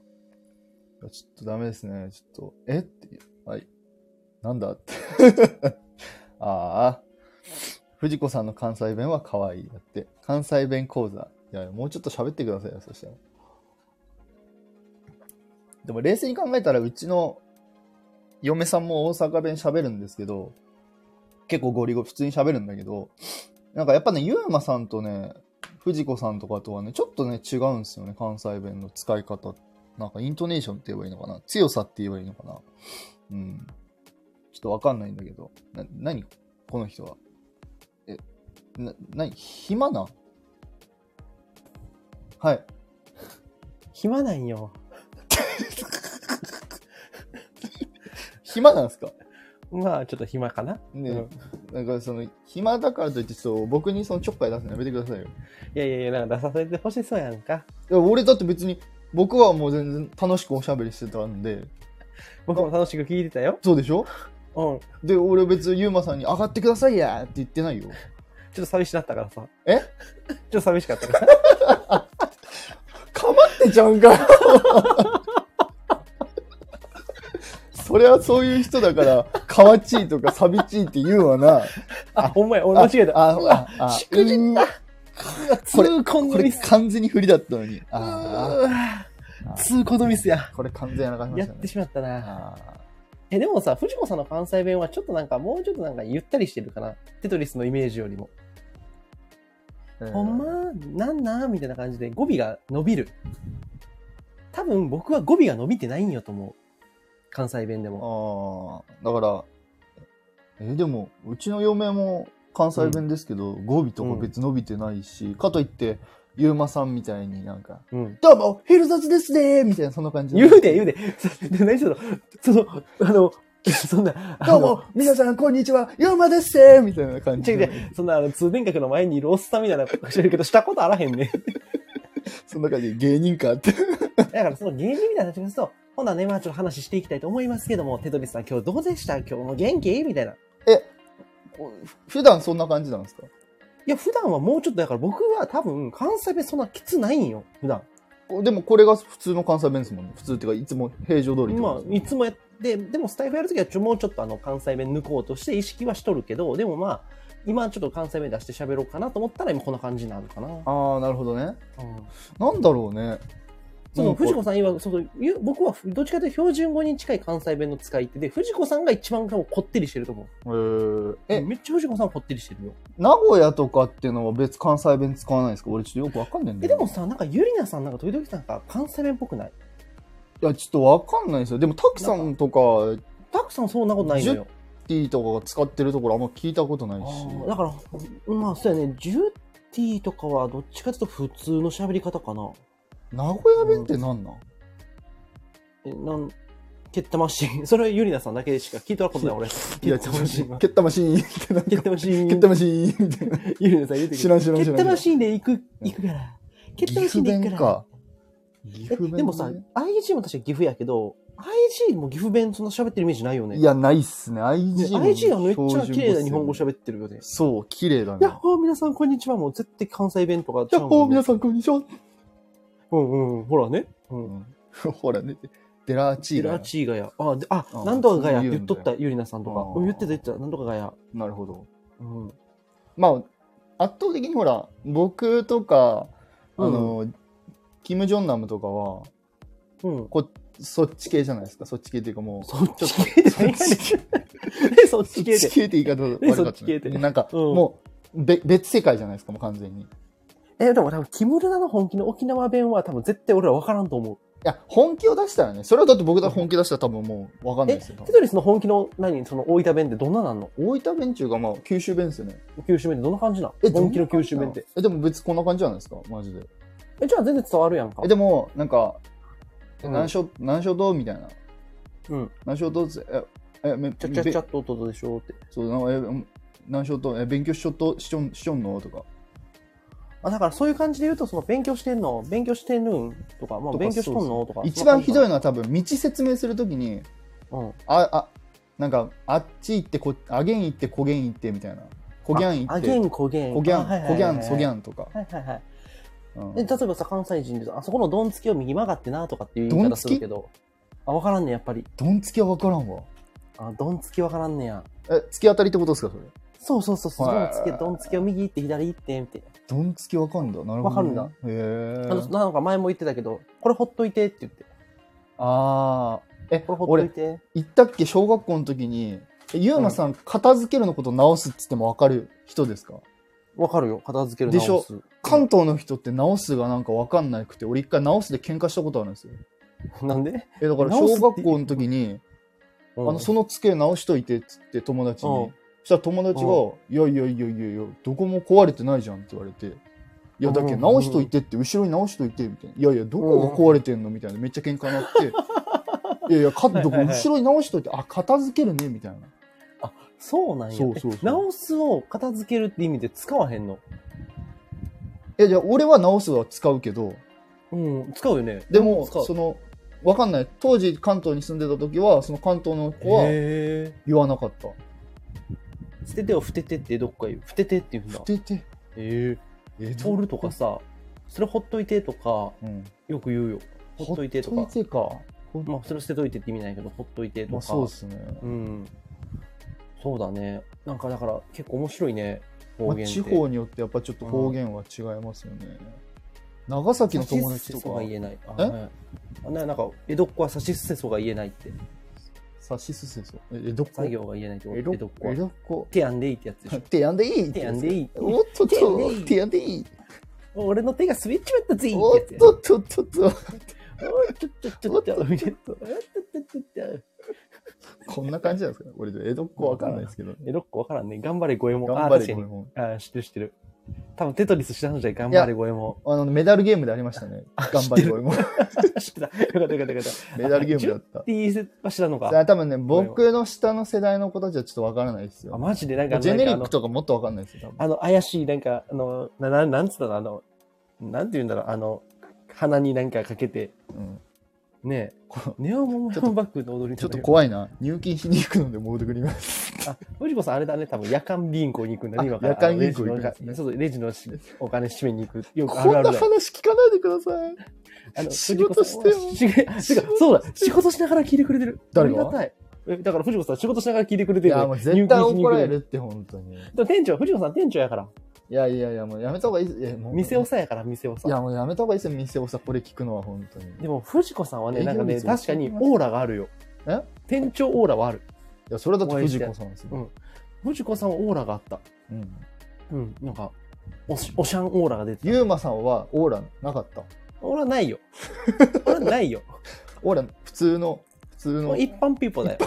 A: ちょっとダメですね。ちょっと、え？って、はい。なんだって。ああ。藤子さんの関西弁は可愛い。だって、関西弁講座。いや、もうちょっと喋ってくださいよ、そしたら。でも冷静に考えたら、うちの嫁さんも大阪弁喋るんですけど、結構ゴリゴリ普通に喋るんだけど、なんかやっぱね、ゆうまさんとね、藤子さんとかとはね、ちょっとね、違うんですよね、関西弁の使い方って。なんかイントネーションって言えばいいのかな？強さって言えばいいのかな？うん。ちょっとわかんないんだけど。な、なにこの人は。え、な、なに暇な？んはい。
B: 暇なんよ。
A: 暇なんすか？
B: まあ、ちょっと暇かな。
A: ね、
B: うん
A: なんかその、暇だからといって、ちょっと僕にそのちょっかい出すのやめてくださいよ。
B: いやいやいや、なんか出させてほしそうやんか。
A: いや、俺だって別に、僕はもう全然楽しくおしゃべりしてたんで、
B: 僕も楽しく聞いてたよ。
A: そうでしょ？
B: うん。
A: で、俺別にユーマさんに上がってくださいやって言ってないよ。
B: ちょっと寂しなったからさ。
A: え？
B: ちょっと寂しかったから。
A: かまってちゃうんかよそれはそういう人だから、かわちいとか寂ちいって言うわな。
B: あ、ほんまや、俺間違えた。
A: あ、あ、あ、
B: しくじった
A: これ
B: 痛恨
A: これ
B: のミス。
A: 完全に振りだったのに。
B: う
A: あ
B: わ
A: あ、
B: 痛恨のミスや。
A: これ完全やらかしましたね。
B: やってしまったな。
A: あ
B: え、でもさ、藤子さんの関西弁はちょっとなんか、もうちょっとなんかゆったりしてるかな。テトリスのイメージよりも。ほんま？なんなん？みたいな感じで語尾が伸びる。多分僕は語尾が伸びてないんよと思う。関西弁でも。
A: ああ、だから、えでも、うちの嫁も関西弁ですけど、語尾とか別に伸びてないし、かといって、ゆうまさんみたいになんか、
B: うん。
A: どうも、ヘルザツですねみたいな、そんな感じ。
B: 言うで言うで。そ で何その、その、あの、そんな、
A: どうも、皆さん、こんにちは、ゆうまですせみたいな感じで。
B: 違う違う、そんなあの通電閣の前にいるおっさんみたいなことしてるけど、したことあらへんね。
A: そんな感じで芸人かって。
B: だからその芸人みたいな話ですと、ほなね、まあちょっと話していきたいと思いますけども、テトリスさん今日どうでした？今日も元気？みたいな。い
A: 普段そんな感じなんですか？
B: や、普段はもうちょっと、だから僕は多分関西弁そんなきつないんよ、普段。
A: でもこれが普通の関西弁ですもんね。普通っていうか、いつも平常通りって
B: まあいつもやって、でもスタイフやるときはちょ、もうちょっとあの関西弁抜こうとして意識はしとるけど、でもまあ、今ちょっと関西弁出して喋ろうかなと思ったら今こんな感じになるかな。
A: ああ、なるほどね。
B: うん
A: なんだろうね。
B: その藤子さん曰くそうそうゆ僕はどっちかというと標準語に近い関西弁の使い手で、藤子さんが一番こってりしてると思
A: えー
B: う。
A: え、
B: めっちゃ藤子さんはこってりしてるよ。
A: 名古屋とかっていうのは別関西弁使わないんですか？俺ちょっとよくわかんないんだ
B: え、
A: よ
B: でもさ、なんかゆりなさんなんか時々なんか関西弁っぽくない？
A: いや、ちょっとわかんないですよ。でも、タキさんとか、
B: たくさんそんなことないのよ。
A: ティとかが使ってるところあんま聞いたことない
B: あ
A: し。
B: ーだから、まあそうやね、ジューティーとかはどっちかというと普通の喋り方かな。
A: 名古屋弁って何なん、
B: え、なん、蹴ったましん。それはゆりなさんだけしか聞いたことない俺。
A: いや、
B: 蹴ったましんは。
A: 蹴ったマシーンってなんか
B: 蹴ったましん。
A: 蹴ったマシーンみたいな。
B: ゆりなさん言うて
A: 知らん知らん知らん
B: 蹴ったましんで行く、行くから。蹴ったまし
A: 岐阜
B: んで行くから。
A: 岐
B: え
A: 阜弁、ね、
B: でもさ、IG も確か岐阜やけど、IG も岐阜弁そんな喋ってるイメージないよね。
A: いや、ないっすね。
B: ね
A: IG も
B: IG はめっちゃ綺麗な日本語喋ってるよね
A: そう、綺麗だね。
B: やっほー皆さんこんにちは。もう絶対関西弁とかちゃう
A: ー、皆さんこんにちは。
B: うんうんうん。ほらね。う。
A: うんん ほらね。デラーチ
B: チー
A: ーが
B: ラチーがや。あ、であ
A: あ、
B: なんとかがや
A: そう言
B: っとった、ゆりなさんとか。言ってた言ってた、なんとかがや。
A: なるほど。
B: うん。
A: まあ、圧倒的にほら、僕とか、あの、キム・ジョンナムとかは、
B: うん。
A: こそっち系じゃないですか。そっち系っていうかもう、
B: そっち系で何やねんえそっち系で。
A: そっち系って言い方悪かった、
B: そっち系って
A: なんか、
B: うん
A: もう、べ別世界じゃないですか、もう完全に。い
B: え、でも多分、キムルナの本気の沖縄弁は多分絶対俺ら分からんと思う。
A: や、本気を出したらね、それはだって僕が本気出したら多分もうわかんない
B: え、
A: ですよ。
B: テトリスの本気の何その大分弁ってどんななんの？
A: 大分弁中がまあ九州弁ですよね。
B: 九州弁ってどんな感じなん？
A: え、
B: 本気の九州弁って。。
A: え、でも別にこんな感じじゃないですか、マジで。
B: え、じゃあ全然伝わるやんか
A: え、。でも、なんか、え
B: うん
A: 何しょ、何しょどうみたいな。
B: うん。
A: 何しょどうぜ、え、え、め、
B: ちゃちゃちゃ
A: べ
B: っと音でしょって。
A: そう、なんかえ、うん何しょと、え、勉強しちょっと、しちょん、しちょんの？とか。
B: あ、だからそういう感じで言うと、その勉強してんの勉強してんるんとか、まあ勉強しとんのとか。
A: 一番ひど
B: い。
A: いのは多分、道説明するときに、
B: うん。
A: あ、あ、なんか、あっち行って、こ、あげん行って、こげん行って、みたいな。こぎゃん行って、
B: あげん、こげん。
A: こぎゃん、こぎゃん、そぎゃんとか。
B: はいはいはい。
A: うん
B: で、例えばさ、関西人でさ、あそこのドンつきを右曲がってなとかっていう言い方するけど、あ、わからんねやっぱり。
A: どんつきは分からんわ。
B: あ、ドンつきわからんねや。
A: え、突き当たりってことですか、それ？
B: そうそうそうそう、ド
A: はい
B: ンつき、つきを右行って左行って、みたい
A: どんつき分かんだ。なるほど、ね。
B: わかるんだ
A: へえ
B: な。んか前も言ってたけど、これほっといてって言って。
A: あー。え、
B: これほっとい
A: 俺、
B: て。
A: 言ったっけ？小学校の時に、えゆうまさん、片付けるのこと直すっつっても分かる人ですか？
B: わかるよ、片付ける
A: でしょ？関東の人って直すがなんか分かんなくて、俺一回直すで喧嘩したことあるんですよ。
B: なんで？
A: え、だから小学校の時に、あの、その机直しといてっつって友達
B: うん
A: に。そしたら友達が、いやいやいやいやいや、どこも壊れてないじゃんって言われて。いや、だけ直しといてって、後ろに直しといて、みたいな。いやいや、どこが壊れてんのみたいな。めっちゃ喧嘩になって。いやいや、かどこ後ろに直しといて、あ、片付けるね、みたいな。
B: そうなんや。
A: そうそう
B: 直すを片付けるって意味で使わへんの？
A: いや、じゃあ俺は直すは使うけど、
B: うん、使うよね。
A: でも、その、わかんない。当時関東に住んでた時は、その関東の子は
B: へ
A: 言わなかった。
B: ー捨ててを捨ててってどっか言う。捨ててって言うんだ
A: 捨。てて。
B: え
A: え
B: ー、ボールとかさ、それほっといてとか、
A: うん。
B: よく言うよ。ほっといてとか
A: ほっ。といてか。ほ
B: まあ、それ捨てといてって意味ないけど、ほっといてとか。
A: まあそうっすね。
B: うん。そうだね。なんかだから結構面白いね。方
A: まあ、
B: 言って。
A: 地方によってやっぱちょっと方言は違いますよね。長崎の友達とか
B: さしすせそが、言えない。あ
A: え？
B: はいあななんか、江戸っ子はさしすせそが言えないって。
A: サシスセソ。え、江戸っ子
B: 作業が言えないと。
A: 江戸っ子。
B: 江戸っ子は
A: 江戸っ子。
B: 手やんでいいってやつでしょ？
A: 手やんでいい
B: 手やんでいい。
A: おっとっと、
B: い
A: 手やんでいい。
B: 俺の手が滑っちまったぜ
A: おっ。とっとっとっと。
B: おっちょちょちょちょみたいなおっとっとっとっと
A: こんな感じなんですか？俺、江戸っ子わかんないですけど。
B: 江戸っ子わからんね。頑張れ五右衛門。
A: 頑張れ、
B: あ確かに
A: これも。
B: あー知ってる知ってる。多分テトリスしたのじゃ頑張れ五右衛門。
A: あの、メダルゲームでありましたね。頑張れ、これも。
B: 知ってた。よかったよかったよかった。
A: メダルゲームだった。
B: T は知らんのか。
A: 多分ね、僕の下の世代の子たちはちょっとわからないです
B: あ、
A: よ。
B: マジでなんか、
A: ジェネリックとかもっとわかんないですよ。
B: あの、怪しい、なんか、あの、な、ななんつったの、あの、なんて言うんだろう、あの、鼻になんかかけて、
A: うん
B: ね
A: こ
B: ネオモモ
A: ちょっと
B: バックの踊り
A: ちょっと
B: い。
A: 怖いな。入金しに行くので戻ってくります。
B: あ、藤子さんあれだね、多分夜間銀行に行くんだね、
A: あ
B: 今から。
A: 夜間銀行行く
B: そうレジのしお金締めに行く。よくあ
A: こんな
B: るあるだよ。
A: 話聞かないでください。
B: あの
A: 仕事してよ
B: そうだ、仕事しながら聞いてくれてる。
A: 誰が？
B: ありがたい。えだから藤子さん仕事しながら聞いてくれてる。
A: いや、もう絶対怒られ
B: 入
A: るって、本当に。
B: 店長、藤子さん店長やから。
A: いやいやいや、もうやめた方がいいです。いやもう
B: 店をさやから、店をさ。
A: いや、もうやめた方がいいですよ、店をさ、これ聞くのは、本当に。い
B: でも、藤子さんはね、なんかね、確かにオーラがあるよ。
A: え？
B: 店長オーラはある。
A: や、それだって藤子さんですよ。
B: うん藤子さんはオーラがあった。
A: うん。
B: うん、なんか、おし、おしゃんオーラが出てた。
A: ゆうまさんはオーラなかった？
B: オーラないよ。オーラないよ。
A: オーラ、普通の、普通の。
B: もう一般ピーポーだよ。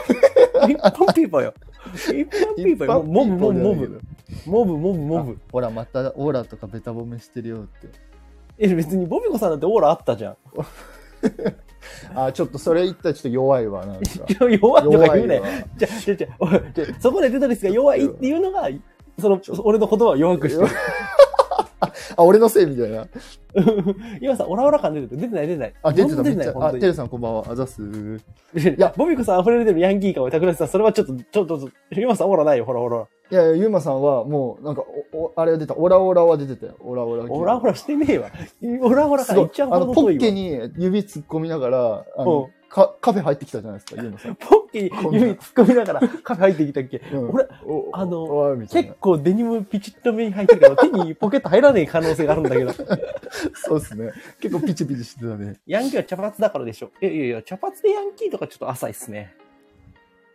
B: 一般ピーポーよ。一般ピーポーよ。モブ、モブ、モブ。モブ、モブ、モブ。
A: ほら、またオーラとかベタ褒めしてるよって。
B: え、別にボビコさんだってオーラあったじゃん。
A: あ、ちょっとそれ言ったらちょっと弱いわ、なんか。
B: 弱いとか言うね
A: わ。。
B: じゃ、じゃ、じゃ、そこでテトリスが弱いっていうのが、その、俺の言葉を弱くしてる。
A: あ、俺のせいみたいな。
B: 今さ、オラオラ感出てる。出てない、出てない。
A: あ、出てた、
B: 出てない。
A: あ。テルさんこんばんは。あざっす。
B: いや、ボビコさん溢れ出てるヤンキー感を桜井さん、それはちょっと、ちょっと、今さんオーラないよ、ほらほら。
A: いやいや、ゆうまさんはもう、なんか、お、おあれが出た。オラオラは出てたよ。オラオラ。
B: オラオラしてねえわ。オラオラからいっちゃう
A: あの、ポ。ッケに指突っ込みながら、あ
B: うん
A: の、かカフェ入ってきたじゃないですか、ゆうまさん。
B: ポッケに指突っ込みながらカフェ入ってきたっけ？
A: うん
B: 俺、
A: お
B: あの。結構デニムピチッと目に入ってるから、手にポケット入らない可能性があるんだけど。
A: そうですね。結構ピチピチしてたね。
B: ヤンキーは茶髪だからでしょ。いやいやいや、茶髪でヤンキーとかちょっと浅いっすね。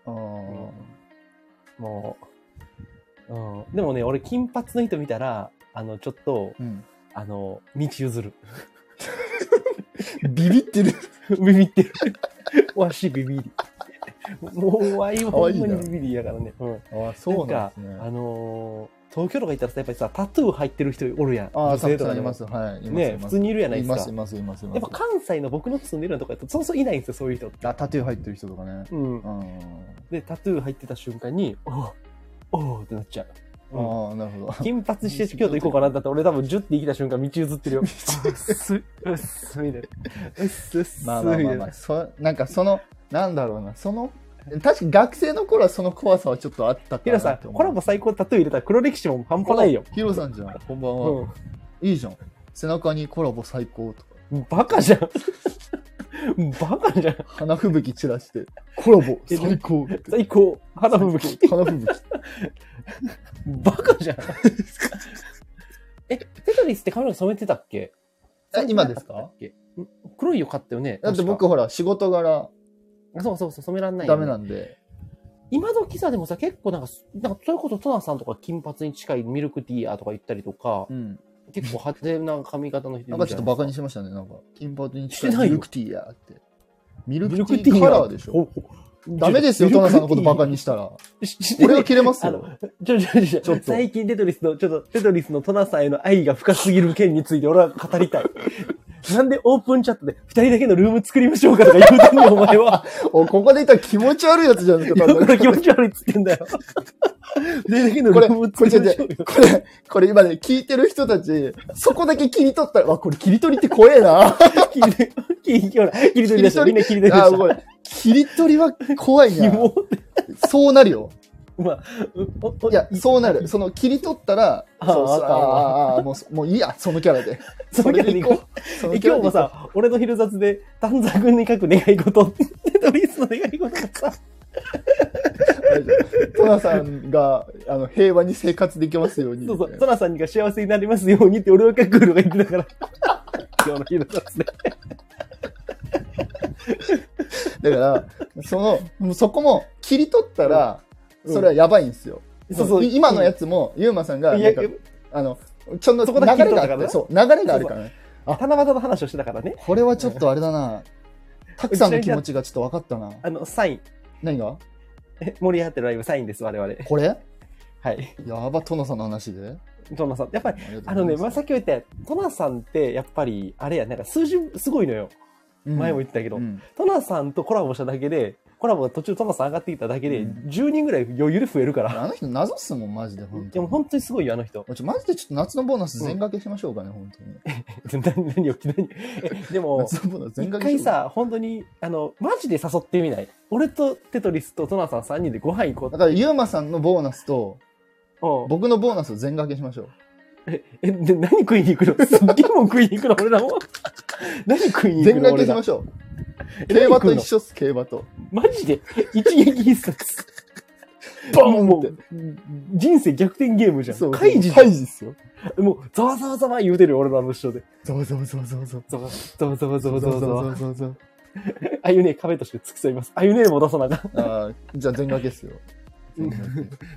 A: あー
B: もう。うん。でもね、俺金髪の人見たら、あの、ちょっと、
A: うん。
B: あの、道譲る。
A: ビビってる。
B: ビビってる。わしビビり。もう、わいはほんまにビビりやからね。うん。
A: ああ、そうなんですね。
B: あのー東京とか行ったらさ、やっぱりさ、タトゥー入ってる人おるやん。
A: ああ、
B: 女
A: たく
B: 性とかでも
A: さんいます。はい。い
B: ね普通にいるやないですか
A: います、います、います。います
B: やっぱ関西の僕の住んでるようなとこやと、そうそういないんですよ、そういう人って。
A: あ、タトゥー入ってる人とかね。
B: うん。
A: うん。
B: で、タトゥー入ってた瞬間に、おうおうってなっちゃう。うん
A: ああ、なるほど。
B: 金髪して京都行こうかなだって 俺多分ジュッて生きた瞬間道移ってるよ。うっす、うっす、みたいな。うっす、うっす、
A: まあまあまあまあ。そなんかその、なんだろうな、その、確かに学生の頃はその怖さはちょっとあったか
B: ヒロさん。コラボ最高タトゥー入れたら黒歴史も半端ないよ。
A: ヒロさんじゃん、こんばんは。
B: う
A: いいじゃん。背中にコラボ最高とか。
B: ん。バカじゃん。バカじゃん。
A: 花吹雪散らして、コラボ最高って。
B: 最高。花吹雪。
A: 花吹雪。
B: バカじゃん。え、テトリスって髪の毛染めてたっけ？
A: え今ですか？
B: ん黒いよ、買ったよね。
A: だって僕
B: 確
A: ほら、仕事柄
B: かあそうそうそう、染めらんない、
A: ダメなんで。
B: 今時さ、でもさ、結構なんか、なんか、それこそトナさんとか金髪に近いミルクティーヤーとか言ったりとか、
A: うん。
B: 結構派手な髪型の人い
A: なんかちょっとバカにしましたね、なんか。金髪に
B: してないよ
A: 近いミルクティーやって。ミル
B: ミ
A: クティーカラーでしょ。
B: ょ
A: ダメですよ、トナさんのことバカにしたら。俺は切れますよ。、
B: ちょ、ちょ、ちょ、
A: ちょ
B: 最近テトリスの、ちょっと、テトリスのトナさんへの愛が深すぎる件について俺は語りたい。なんでオープンチャットで二人だけのルーム作りましょうかとか言うてんの お前は。
A: お、ここで言ったら気持ち悪いやつじゃないですか、
B: だから気持ち悪いっつってんだよ。二人だけの
A: これ、
B: ルーム
A: これ、
B: 作りましょうよ。
A: これ、これ今ね、聞いてる人たち、そこだけ切り取ったら、わ、これ切り取りって怖えな。
B: 切り取り、切り取り、切り取りでしょ。みんな切り取りで
A: あ、
B: しょ。
A: これ、切り取りは怖いな。
B: 紐
A: そうなるよ。
B: まあ、
A: いや、そうなる。その、切り取ったら、
B: ああ
A: あああもう、もういいや、そのキャラで。
B: そのキャラでいこう。今日もさ、俺の昼雑で、短冊に書く願い事、テトリスの願い事がさ、
A: トナさんが、あの、平和に生活できますように。
B: そうそう、トナさんが幸せになりますようにって俺は書くのが言ってたから。今日の昼雑で。
A: だから、その、そこも切り取ったら、
B: うん
A: それはやばいんですよ。
B: そうそう
A: い今のやつも、ゆうまさんが、あの、ちょっと流れがあっそう、流れがあるからね。
B: 七夕の話をしてたからね。
A: これはちょっとあれだな。たくさんの気持ちがちょっと分かったな。
B: あの、サイン。
A: 何が？
B: え盛り上がってるライブサインです、我々。
A: これ？
B: はい。
A: やば、殿さんの話で。
B: トナさん。やっぱり、
A: あ
B: のね、まあ、さっきも言ったトナさんって、やっぱり、あれや、なんか数字すごいのよ。
A: うん
B: 前も言ったけど、
A: うん
B: トナさんとコラボしただけで、コラボが途中トナさん上がってきただけで、
A: うん
B: 10人ぐらい余裕で増えるから。
A: あの人謎っすもん、マジで、本当に。
B: でも本当にすごいよ、あの人。
A: マジでちょっと夏のボーナス全掛けしましょうかね、本当に。
B: 何何を、何？えでも、一。回さ、本当に、あの、マジで誘ってみない？俺とテトリスとトナさん3人でご飯行こう
A: だから、ゆうまさんのボーナスと、
B: うん
A: 僕のボーナスを全掛けしましょう。
B: え、え、で、何食いに行くの？すっげえもん食いに行くの俺らも？何食いに行
A: 全
B: くの俺ら？
A: 掛けしま。しょう。
B: え
A: 競馬と一緒っす、競馬と。
B: マジで？一撃必殺。
A: ボーン
B: もう、人生逆転ゲームじゃん。
A: そう
B: カイジじゃ
A: カイジっすよ。
B: ん。もう、ざわざわざわ言うてるよ、俺のあの人で。
A: ゾワゾワゾワゾワゾワ。
B: ざわざわざわざわざわざわ。
A: ゾワゾワ。
B: あゆね壁として付き添います。あゆねも出さなあかん。
A: あーじゃあ全掛けっすよ。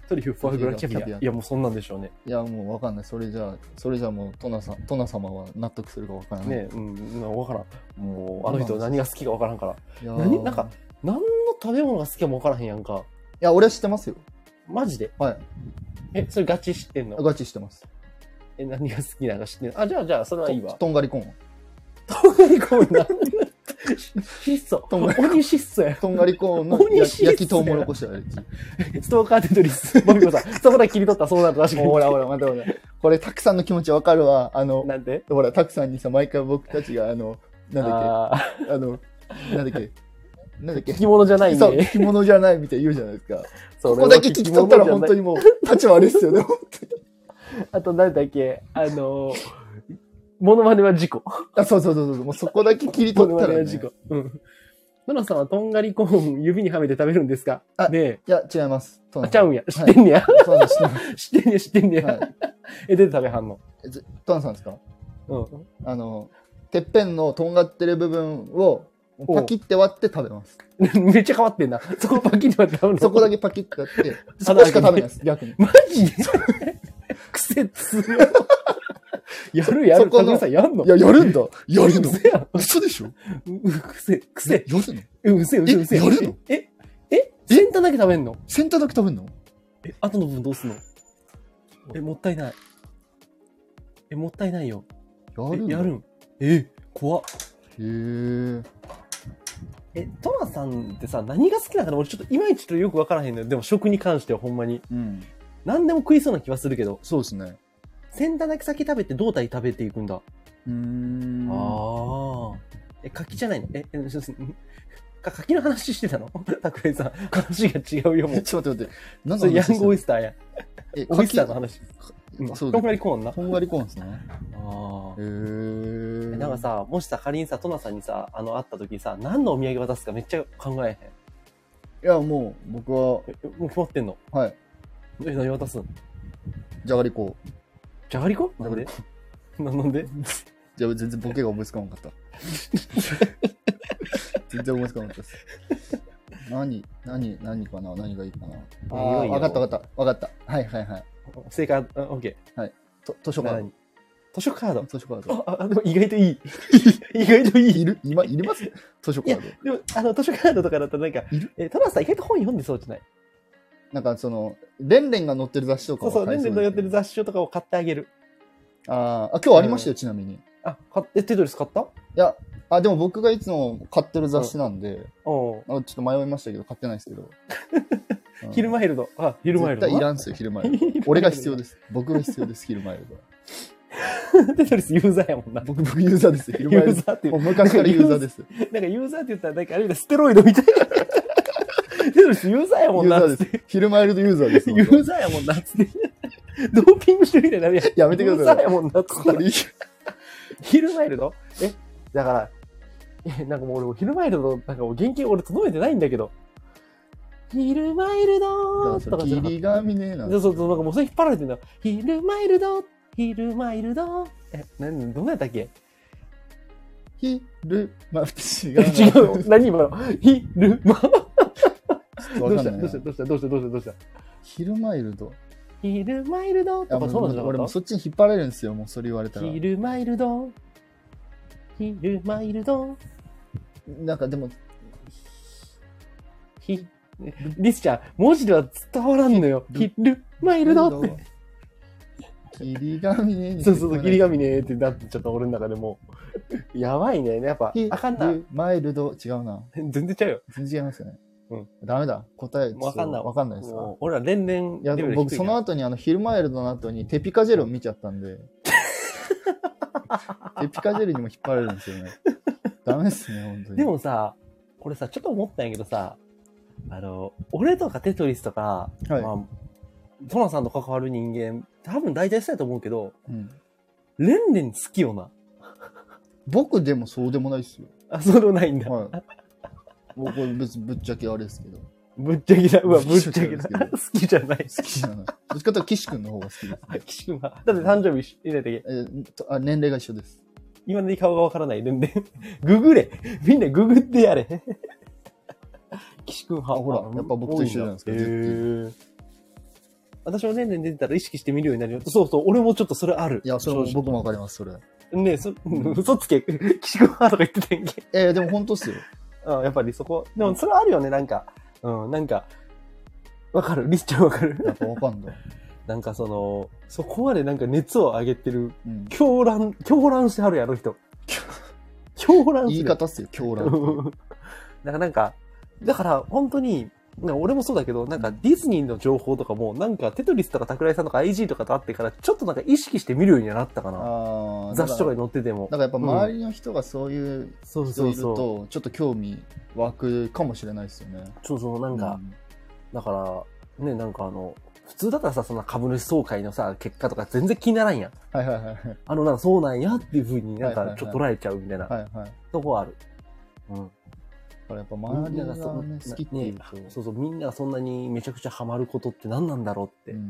B: トリュフ、フォアグラ、キャビ
A: ア
B: ア。いや、もうそんなんでしょうね。
A: いや、もうわかんない。それじゃあ、それじゃあもう、トナさん、トナ様は納得するかわからない。
B: ねうん、なわからん。もう、あの人何が好きかわからんから。
A: いやー
B: 何なんか、何の食べ物が好きかもわからへんやんか。
A: いや、俺は知ってますよ。
B: マジで？
A: はい。
B: え、それガチ知ってんの？
A: ガチ知ってます。
B: え、何が好きなのか知ってんの？あ、じゃあ、じゃあ、それはいいわ。
A: とんがりコーン。
B: とんがりコーンなん質素。鬼質素や。
A: とんがりコーンの焼きとうもろこしある
B: ストーカーテトリス。ボビコさん。そこだけ切り取ったらそうなる確かに。
A: ほらほら、待って待って。これ、たくさんの気持ちわかるわ。あの、
B: なんで？
A: ほら、たくさんにさ、毎回僕たちが、あの、なんだっ
B: あ
A: け、あの、なんだっけ、なんだっけ？
B: ー、着物じゃないん
A: そう、
B: で。
A: 着物じゃないみたいに言うじゃないですか。
B: そ
A: ここだけ聞き取ったら本当にもう、立ち悪いっすよね。
B: あと、なんだっけ、あのー、モノマネは事故。
A: あ、そうそうそうそう。もうそこだけ切り
B: モ
A: 取ったら、ね。
B: ノマネはい事故。うん。ノラさんはとんがりコーン指にはめて食べるんですか？
A: あ
B: ね
A: や、違います。
B: え。あ、ちゃうん
A: や。
B: や。知ってんねや。
A: そうなんです知って
B: んねや、知ってんねや。
A: はい
B: え、出て食べはんの？
A: えずトナさんですか？
B: うん。
A: あの、てっぺんのとんがってる部分を、パキって割って食べます。
B: めっちゃ変わってんな。そこパキッと割って食べるの？
A: そこだけパキってやっ て、そこしか食べないです、逆に。
B: マジで？癖強い。やるやる。かぐさんやんの？
A: いや、やるんだ。やるの？嘘でしょ？
B: う癖、癖。
A: やるの？
B: うせうせうせ。
A: えやるの？
B: え、え、先端だけ食べんの？
A: 先端だけ食べんの？
B: え、後の部分どうすんの？え、もったいない。え、もったいないよ。え
A: やる
B: やるん。え、怖っ。
A: へー。
B: え、トラさんってさ、何が好きなのかな俺ちょっといまいちとよくわからへんのよ。でも食に関してはほんまに。
A: うん。
B: 何でも食いそうな気はするけど、
A: そうですね。
B: 先端だけ先食べて胴体食べていくんだ。
A: うーん。
B: ああ。え、柿じゃないの？え、え、す か柿の話してたの？拓井さん。話が違うよ、も
A: え
B: う。
A: ちょっと待って待って。何
B: それヤングオイ
A: ス
B: スターや。
A: え、
B: オイスターの
A: か
B: 話。うん。
A: そう
B: とんがりコーンな。
A: とんがりコーンですね。
B: あ
A: へー。
B: なんか、さ、もしさ、仮にさ、トナさんにさ、あの、会った時にさ、何のお土産渡すかめっちゃ考えへん？
A: いや、もう、僕は、
B: え、もう決まってんの？
A: はい。
B: え、何渡すん
A: じゃがりこ。
B: じゃがりこ？なんで？な なんで？
A: じゃあ、全然ボケが思いつかなかった。全然思いつかなかったです。何、何、何かな？何がいいかな？ああ、わかったわかった。わかった。はいはいはい。
B: 正解、あオッケ
A: と図書
B: 図書カード？
A: ド。図書カード。
B: あ、あ、でも意外といい。意外といい。
A: いる？今、いります？図書カ
B: いや
A: ード。、
B: でも、あの、図書カードとかだったらなんか
A: いる、
B: え、トナさん意外と本読んでそうじゃない？
A: なんかその、レンレンが載ってる雑誌とか
B: そうそう、レンレンのやってる
A: 誌。
B: 雑誌とかを買ってあげる。
A: あーあ、今日ありましたよ、ちなみに。い
B: あ、買って、テトリス買った？
A: や、あ、でも僕がいつも買ってる雑誌なんで、
B: おう
A: あちょっと迷いましたけど、買ってないですけど。うん
B: ヒルマイルド。あ、ヒルマイルド。
A: 絶対いらんすよ、ヒル マイルド。俺が必要です。僕が必要です、ヒルマイルドは。
B: テトリスユーザーやもんな。
A: 僕、僕ユーザーですよ、ヒルマ
B: ユ
A: イルド。
B: ーザーっていう
A: もう昔からユーザーです。
B: なんかユーザーって言ったら、なんかあれみたいなステロイドみたいな。テトリスユーザーやもんな。
A: ユーザーです。ヒルマイルドユーザーです。
B: ユーザーやもんな、つって。ドーピングしてるみたいになるやん。
A: やめてください
B: ユーザーやもんな、つって
A: これ
B: ヒルマイルド？え、だから、え、なんかもう俺もヒルマイルド、なんかもう原型俺届いてないんだけど。ヒルマイルドとかじゃなかっ
A: 霧が見ねえな
B: た。。そうそうそう、なんかもうそれ引っ張られてんだ。ヒルマイルドヒルマイルドえ、なん、どんなやったっけ？
A: 昼間、違う。
B: 違う。何今の？昼間。ど
A: わかんないな
B: うした？どうした？どうした？どうした？どうした？どうした？
A: 昼マイルド。
B: 昼マイルド
A: いや
B: とかそうなんじゃな
A: 俺もそっちに引っ張られるんですよ、もうそれ言われたら。
B: た昼マイルド。昼マイルド。
A: なんかでも、
B: ひ、リスちゃん、文字では伝わらんのよ。
A: ひ
B: 昼マイルドって。
A: 霧神ねに
B: そうそうそう、霧神
A: ね。
B: ねってなってちょっと俺の中でもう。やばいね。やっぱ、あかんな。
A: 昼マイルド、違うな。
B: 全然ちゃうよ。
A: 全然違いますよね。
B: うん。
A: ダメだ。答え、
B: わかんない
A: わかんないです
B: 俺ら連々
A: いや、
B: レベル
A: 僕その後にあの、昼マイルドの後にテピカジェルを見ちゃったんで。テピカジェルにも引っ張られるんですよね。ダメですね、本当に。
B: で、もさ、これさ、ちょっと思ったんやけどさ、あの、俺とかテトリスとか、
A: はい
B: まあ、トナさんと関わる人間、多分大体そうやと思うけど、
A: うん
B: レンレン好きよな。
A: 僕でもそうでもないですよ。
B: あ、そうでもないんだ。
A: はい。僕は別ぶっちゃけあれですけど。
B: ぶっちゃけだ。うわ、ぶっちゃけだ。好きじゃない。
A: 好きじゃない。どっちかというと岸君の方が好きです、
B: 岸君は。だって誕生日入れてけ？
A: えーとあ年齢が一緒です。
B: 今の顔がわからない。レンレン。ググれ。みんなググってやれ。岸君は。
A: あほらやっぱ僕と一緒じゃないですか
B: へー私もレンレン出てたら意識して見るようになるよ。そうそう、俺もちょっとそれある。
A: いや、それも
B: 正
A: 僕もわかります、それ。
B: 直ねえ、そ、嘘つけ。岸君はとか言ってたんけ？
A: えー、でも本当っすよ。
B: うん、やっぱりそこ。でもそれあるよね、なんか。うん、なんか、わかる。リスちゃんわかる。
A: やっぱわかんない。
B: なんかその、そこまでなんか熱を上げてる、
A: うん。
B: 狂乱、狂乱してはるやろ、人。狂乱
A: 言い方っすよ、狂乱
B: だ からなんか、だから本当に、俺もそうだけど、なんかディズニーの情報とかも、なんかテトリスとか桜井さんとか IG とかと会ってから、ちょっとなんか意識して見るようにはなったかな。
A: ああ。
B: 雑誌とかに
A: だ
B: 載ってても。
A: からやっぱ周りの人がそういう
B: そう
A: 人いる。と、ちょっと興味湧くかもしれないですよね。
B: そうそう、なんか、
A: うん
B: だから、ね、なんかあの、普通だったらさ、そんな株主総会のさ、結果とか全然気にならんやん。
A: はいはいはいはい。
B: あの、なんかそうなんやっていう風になんかちょっと捉えちゃうみたいな
A: はいはい。
B: とこはある。うん。
A: だからやっぱ周りがね、好きっていうと。
B: そうそう、みんながそんなにめちゃくちゃハマることって何なんだろうって。
A: う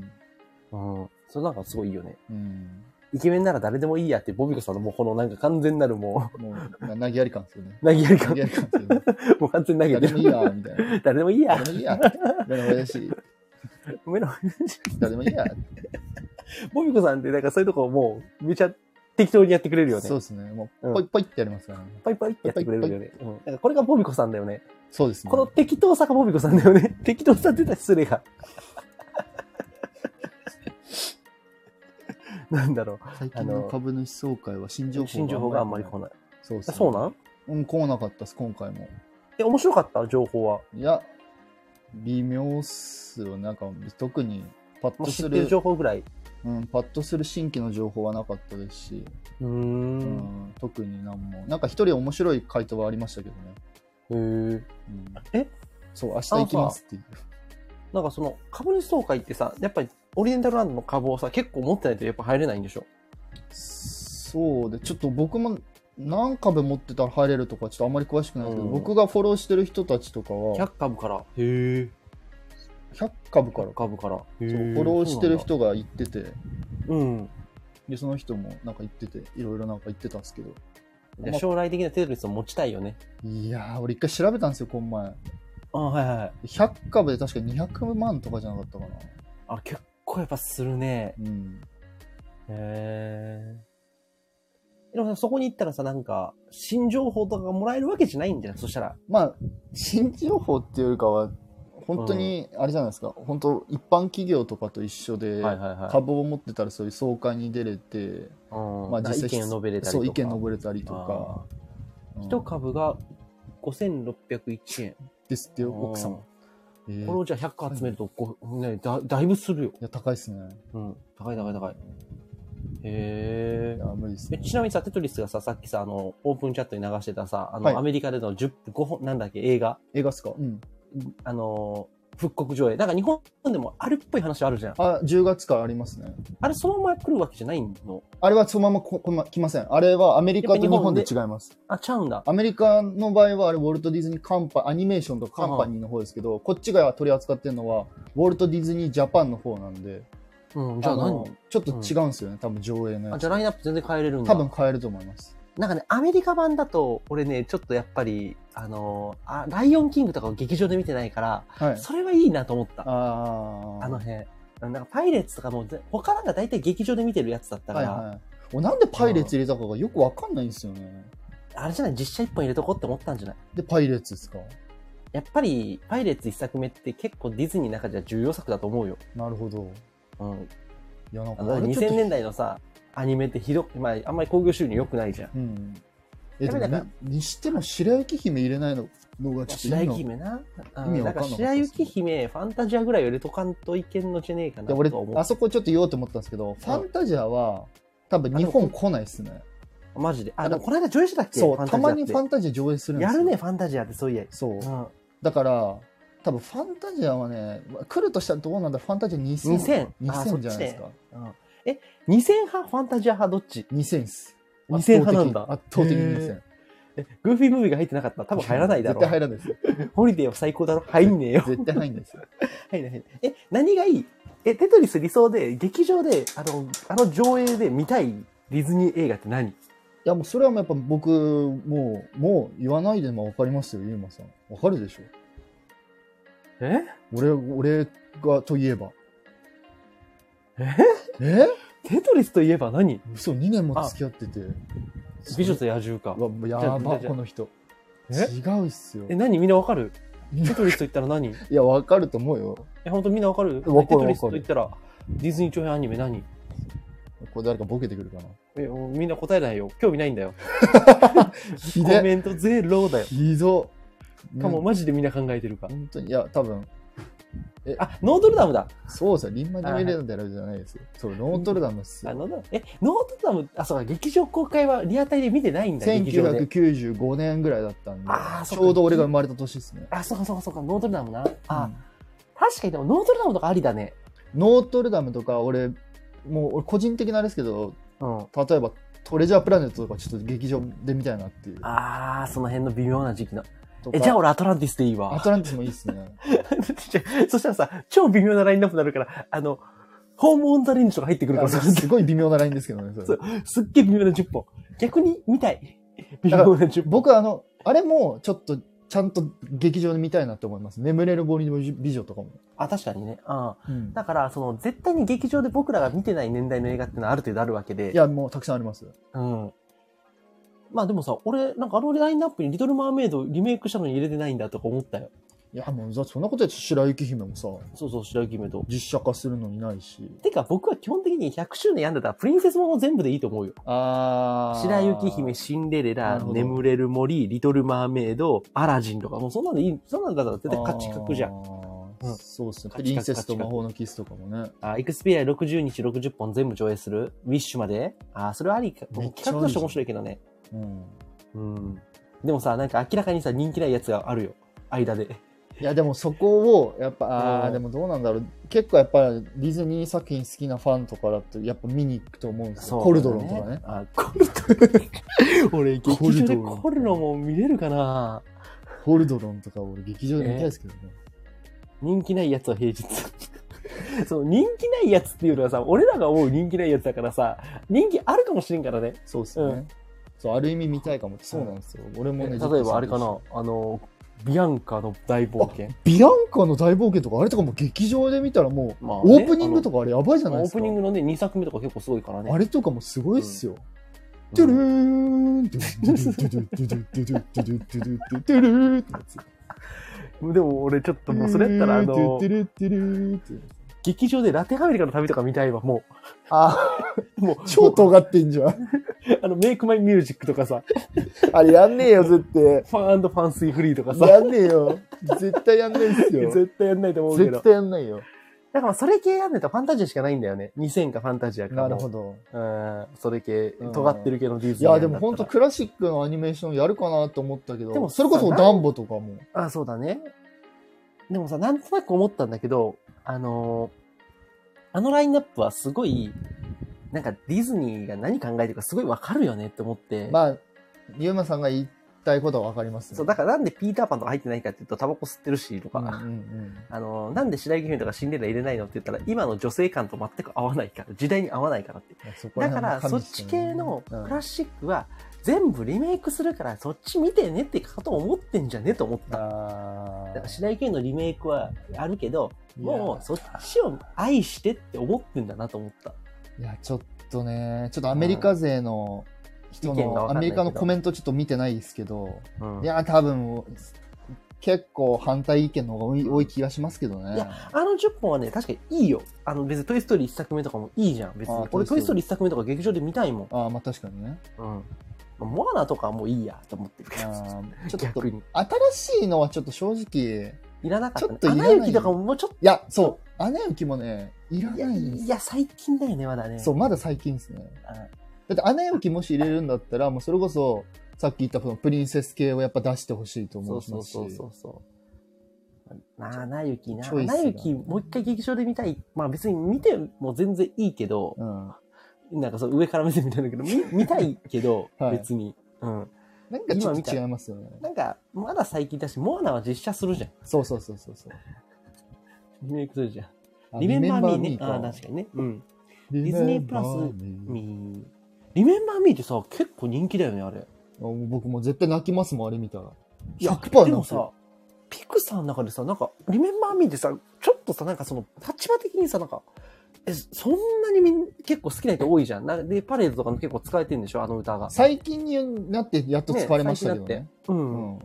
B: うん。
A: ん。
B: それなんかすごいいいよね。
A: うん。
B: イケメンなら誰でもいいやって、ボビコさんのもうこのなんか完全なるも
A: もう、な投げやり感ですよね。
B: う、投げやり感
A: 投げ、やり感ですよね。
B: もう完全に投げてる。
A: 誰でもいいや、みたいな。
B: 誰でもいいや
A: 誰。でもいいや。誰でもいい し、
B: ごめんな。
A: 誰でもいいや。
B: ボビコさんってなんかそういうとこもうめちゃ適当にやってくれるよね。
A: そうですね。もう、
B: うん
A: ポイポイってやりますからね。
B: パイパイってやってくれるよね。うん。なんかこれがボビコさんだよね。
A: そうですね。
B: この適当さがボビコさんだよね。適当さって言ったら失礼が。なんだろう。
A: 最近の株主総会は新情報
B: 新情報があんまり来ない。
A: そうですね。
B: そうなん？
A: うん、来なかったです、今回も。
B: え、面白かった？情報は。
A: いや、微妙っすよ。なんか、特に、パッとする、
B: 知ってる情報ぐらい。
A: うん、パッとする新規の情報はなかったですし、
B: うー。
A: うんん、特になんも。なんか一人面白い回答はありましたけどね。
B: へー。
A: うん、
B: え？
A: そう、明日行きますっていう。
B: なんかその株主総会ってさ、やっぱりオリエンタルランドの株をさ、結構持ってないとやっぱ入れないんでしょ？
A: そうで、ちょっと僕も何株持ってたら入れるとかちょっとあんまり詳しくないですけど、
B: うん
A: 僕がフォローしてる人たちとかは
B: ?100 株から。へえ。
A: 100株から、
B: 株から。
A: そうフォローしてる人が言ってて、
B: うん。
A: で、その人もなんか言ってて、いろいろなんか言ってたんですけど、
B: じゃあ将来的なテトリスを持ちたいよね。
A: いやー、俺一回調べたんですよ、この前。
B: あはいはいはい。
A: 100株で確か200万とかじゃなかったかな。
B: あ、結構やっぱするね。
A: うん。
B: へえ。でもさそこに行ったらさ、なんか、新情報とかがもらえるわけじゃないんじゃない？そしたら。
A: まあ、新情報っていうよりかは、本当に、あれじゃないですか、本当一般企業とかと一緒で、
B: はいはいはい。
A: 株を持ってたらそういう総会に出れて、
B: うん。
A: まあ実際
B: 見を述べれたりとか。
A: そう、意見述べれたりとか。うん
B: 一株が5601円。
A: ですってよ、奥様。えー
B: これをじゃあ100個集めるとご、ね、だだいぶするよ。
A: いや、高いっすね。
B: うん。高い高い高い。へえ。
A: ね。
B: ちなみにさ、テトリスがさ、さっきさ、あの、オープンチャットに流してたさ、あの、
A: はい
B: アメリカでの10、5本、なんだっけ、映画、
A: 映画っすか？うん。
B: あの、復刻上映。なんか日本でもあるっぽい話あるじゃん。
A: あ、10月からありますね。
B: あれそのまま来るわけじゃないの？
A: あれはそのままここま来ません。あれはアメリカと日本で違います。
B: あ、ちゃうんだ。
A: アメリカの場合はあれウォルト・ディズニーカンパアニメーションとかカンパニーの方ですけど、こっちが取り扱ってるのはウォルト・ディズニー・ジャパンの方なんで、
B: うん、じゃあ
A: の
B: 何
A: ちょっと違うんですよね、多分上映のやつ。
B: あじゃあラインナップ全然変えれるんだ。
A: 多分変えると思います。
B: なんかね、アメリカ版だと、俺ね、ちょっとやっぱり、あのーあ、ライオンキングとかを劇場で見てないから、
A: はい。
B: それはいいなと思った。
A: あ
B: あの辺。なんかパイレーツとかもぜ、他なんか大体劇場で見てるやつだったから、
A: はいはい。俺なんでパイレーツ入れたかがよくわかんないんですよね。
B: あれじゃない？実写一本入れとこうって思ったんじゃない？
A: で、パイレーツですか？
B: やっぱり、パイレーツ一作目って結構ディズニーの中じゃ重要作だと思うよ。
A: なるほど。
B: うん。
A: いや、なんか
B: あの、
A: あれちょっと
B: 2000年代のさ、アニメってひどく、まあ、あんまり興行収入良くないじゃん。
A: うん。え、でもににしても白雪姫入れないののがちょっと
B: 白雪姫な。
A: 意味わか
B: 白雪姫、ファンタジアぐらい入れとかんといけんのじゃねえかな
A: 俺。あそこちょっと言おうと思ったんですけど、ファンタジアは多分日本来ないっすね。
B: マジで？あ、この間上映したっけ？
A: そう、たまにファンタジア上映するんですよ。
B: やるね、ファンタジアってそういや。
A: そう
B: う。ん。
A: だから、多分ファンタジアはね、来るとしたらどうなんだ？ファンタジア2000。
B: 2000
A: 2000じゃないですか。
B: うんえ、2000派ファンタジア派どっち
A: ？2000っす。
B: 2000派なんだ
A: 圧倒的に
B: へ
A: 2000。
B: え、グーフィームービーが入ってなかったら多分入らないだろ。
A: 絶対入らないですよ。
B: ホリデーは最高だろ入んねえよ。
A: 絶対入んないですよ。
B: 入んない。え、何がいい？え、テトリス理想で、劇場で、あの、あの上映で見たいディズニー映画って何？
A: いやもうそれはもうやっぱ僕、もう、もう言わないでもわかりますよ、ゆうまさん。わかるでしょ
B: え？
A: 俺、俺が、といえば。
B: え？
A: え？
B: テトリスといえば何？
A: 嘘、2年も付き合ってて。
B: 美女と野獣か
A: う。わ、やば、この人。
B: え？
A: 違うっすよ。
B: え、何？みんなわかる？
A: い
B: テトリスと言ったら何？
A: や、わかると思うよ。
B: え、本当みんなわかる？テトリスと言ったら、ディズニー長編アニメ何？
A: これ誰かボケてくるかな？
B: え、みんな答えないよ。興味ないんだよ。コメントゼロだよ。
A: ひど。
B: かも、
A: うん
B: マジでみんな考えてるか。
A: 本当に、いや、多分、
B: あ、ノートルダムだ。
A: そうですよ。リンマニュエレンダルじゃないですよ。そう、ノートルダムっす
B: あ、
A: よ。
B: ノートルダムえ、ノートルダム、あ、そうか、劇場公開はリアタイで見てないんだ、劇場で。
A: 1995年ぐらいだったんで
B: あ
A: ち
B: か
A: ょうど俺が生まれた年ですね。
B: あ、そうかそうかそうか、ノートルダムな。あ、
A: うん
B: 確かにでもノートルダムとかありだね。
A: ノートルダムとか、俺、もう、俺個人的なあれですけど、
B: うん。
A: 例えば、トレジャープラネットとかちょっと劇場で見たいなっていう。
B: あー、その辺の微妙な時期の。
A: とか
B: え、じゃあ俺アトランティスでいいわ。
A: アトランティスもいいっすね。
B: そしたらさ、超微妙なラインナップになるから、あの、ホームオンザレンジとか入ってくるからさ、
A: すごい微妙なラインですけどね、それ
B: そうすっげえ微妙な10本。逆に見たい。微妙な10本。
A: 僕はあの、あれもちょっと、ちゃんと劇場で見たいなって思います。眠れる森の美女とかも。
B: あ、確かにね。うん。
A: うん
B: だから、その、絶対に劇場で僕らが見てない年代の映画ってのはある程度あるわけで。
A: いや、もうたくさんあります。
B: うん。まあでもさ、俺、なんかあのラインナップにリトルマーメイドリメイクしたのに入れてないんだとか思ったよ。
A: いや、もう、そんなことやつ白雪姫もさ、
B: そうそう、白雪姫と。
A: 実写化するのにないし。
B: てか僕は基本的に100周年やんだったらプリンセスもの全部でいいと思うよ。
A: あー。
B: 白雪姫、シンデレラ、眠れる森、リトルマーメイド、アラジンとか、もうそんなんでいい、そんなんだったら絶対価値格じゃん。
A: ん
B: うん
A: そうっすね。プリンセスと魔法のキスとかもね。
B: あ、エクスペリア60日60本全部上映する？ウィッシュまで？あ、それはありか。企画として面白いけどね。
A: うん。
B: うん。でもさ、なんか明らかにさ、人気ないやつがあるよ。間で。
A: いや、でもそこを、やっぱ、あー、
B: うん
A: でもどうなんだろう。結構やっぱディズニー作品好きなファンとかだと、やっぱ見に行くと思うんですよ。コルドロンとかね。
B: あ、コルドロン。俺、劇場でコルドロンも見れるかな
A: コルドロンとか俺劇場で見たいですけどね。
B: 人気ないやつは平日。そう、人気ないやつっていうのはさ、俺らが思う人気ないやつだからさ、人気あるかもしれんからね。
A: そうですね。
B: うん
A: そうある意味見たいかも。そうなんですよ、俺もね
B: 例えばあれかな？あのビアンカの大冒険。
A: ビアンカの大冒険とかあれとかも劇場で見たらもう、
B: まあね、
A: オープニングとかあれやばいじゃないですか、オー
B: プニングのね2作目とか結構すごいからね。
A: あれとかもすごいっすよ、
B: うん。
A: トゥルーントゥルーントゥルーントゥルーゥルーゥルーントゥてーン
B: でも俺ちょっともうそれやったらあの、劇場でラテンアメリカの旅とか見たいわ、も
A: あ、
B: う。もう、
A: 超尖ってんじゃん。
B: あの、メイクマイミュージックとかさ、
A: あれやんねえよ、絶対。
B: ファンファンスイフリーとかさ、
A: やんねえよ。絶対やんないっすよ。
B: 絶対やんないと思うけど。
A: 絶対やんないよ。
B: だからそれ系やんねえとファンタジアしかないんだよね。2000かファンタジアかも。
A: なるほど。
B: うん、それ系
A: うん、
B: 尖ってる系のディズ
A: いや、で
B: ニーやんだったら。
A: も本当クラシックのアニメーションやるかなと思ったけど、
B: でも
A: それこそダンボとかも。
B: あ、そうだね。でもさ、なんとなく思ったんだけど、あのーあのラインナップはすごい、なんかディズニーが何考えてるかすごいわかるよねって思って。
A: まあ、ユーマさんが言いたいことはわかります
B: そう、だからなんでピーターパンとか入ってないかっていうと、タバコ吸ってるし、とか、
A: うんうんうん。
B: あのーなんで白雪姫とかシンデレラ入れないのって言ったら、今の女性感と全く合わないから、時代に合わないからって。
A: そこら
B: だから、そっち系の
A: うん
B: クラシックは、全部リメイクするからそっち見てねってこと思ってんじゃねと思った。
A: あ
B: だから白雪のリメイクはあるけど、もうそっちを愛してって思ってんだなと思った。
A: いや、ちょっとね、ちょっとアメリカ勢の人の、アメリカのコメントちょっと見てないですけど、
B: うん
A: いや、多分、結構反対意見の方が多い気がしますけどね。
B: いやあの10本はね、確かにいいよ。あの別にトイストーリー1作目とかもいいじゃん。別
A: あ
B: に。俺
A: トイストーリー
B: 1作目とか劇場で見たいもん。
A: ああ、まあ確かにね。
B: うん。モアナとかはもういいやと思ってるけど。
A: ちょっと
B: 逆に。
A: 新しいのはちょっと正直、
B: いらなかった、ね。
A: ちょっといらない
B: アナ雪とかももうちょっ
A: いや、そう、アナ雪もね、いら
B: と。
A: ないんです
B: いや、最近だよね、まだね。
A: そう、まだ最近ですね。
B: あ
A: だって、アナ雪もし入れるんだったら、もうそれこそ、さっき言ったそのプリンセス系をやっぱ出してほしいと思
B: そうう
A: し
B: そうそうそうそう。なあ、なゆきな。なゆき、もう一回劇場で見たい。まあ別に見ても全然いいけど、
A: うん。
B: なんかそう上から目線みたいだけど、見 見たいけど、
A: はい
B: 別に。うん。
A: なんかちょっと違いますよね。
B: なんか、まだ最近だし、モアナは実写するじゃん。
A: そうそうそうそうそう。
B: リメイクするじゃん。
A: あ
B: リメンバーミーね。ああ、確かにね。うん。
A: デ
B: ィズニープラス
A: ミー
B: ミー。リメンバーミーってさ、結構人気だよね、あれ。
A: あもう僕もう絶対泣きますもん、あれ見たら。
B: いや、
A: 100%
B: でもさ、ピクサーの中でさ、なんか、リメンバーミーってさ、ちょっとさ、なんかその、立場的にさ、なんか、え、そんなにみん結構好きな人多いじゃん。なで、パレードとかも結構使えてんでしょ、あの歌が。
A: 最近になってやっと使われましたけどね。
B: う。
A: うんん。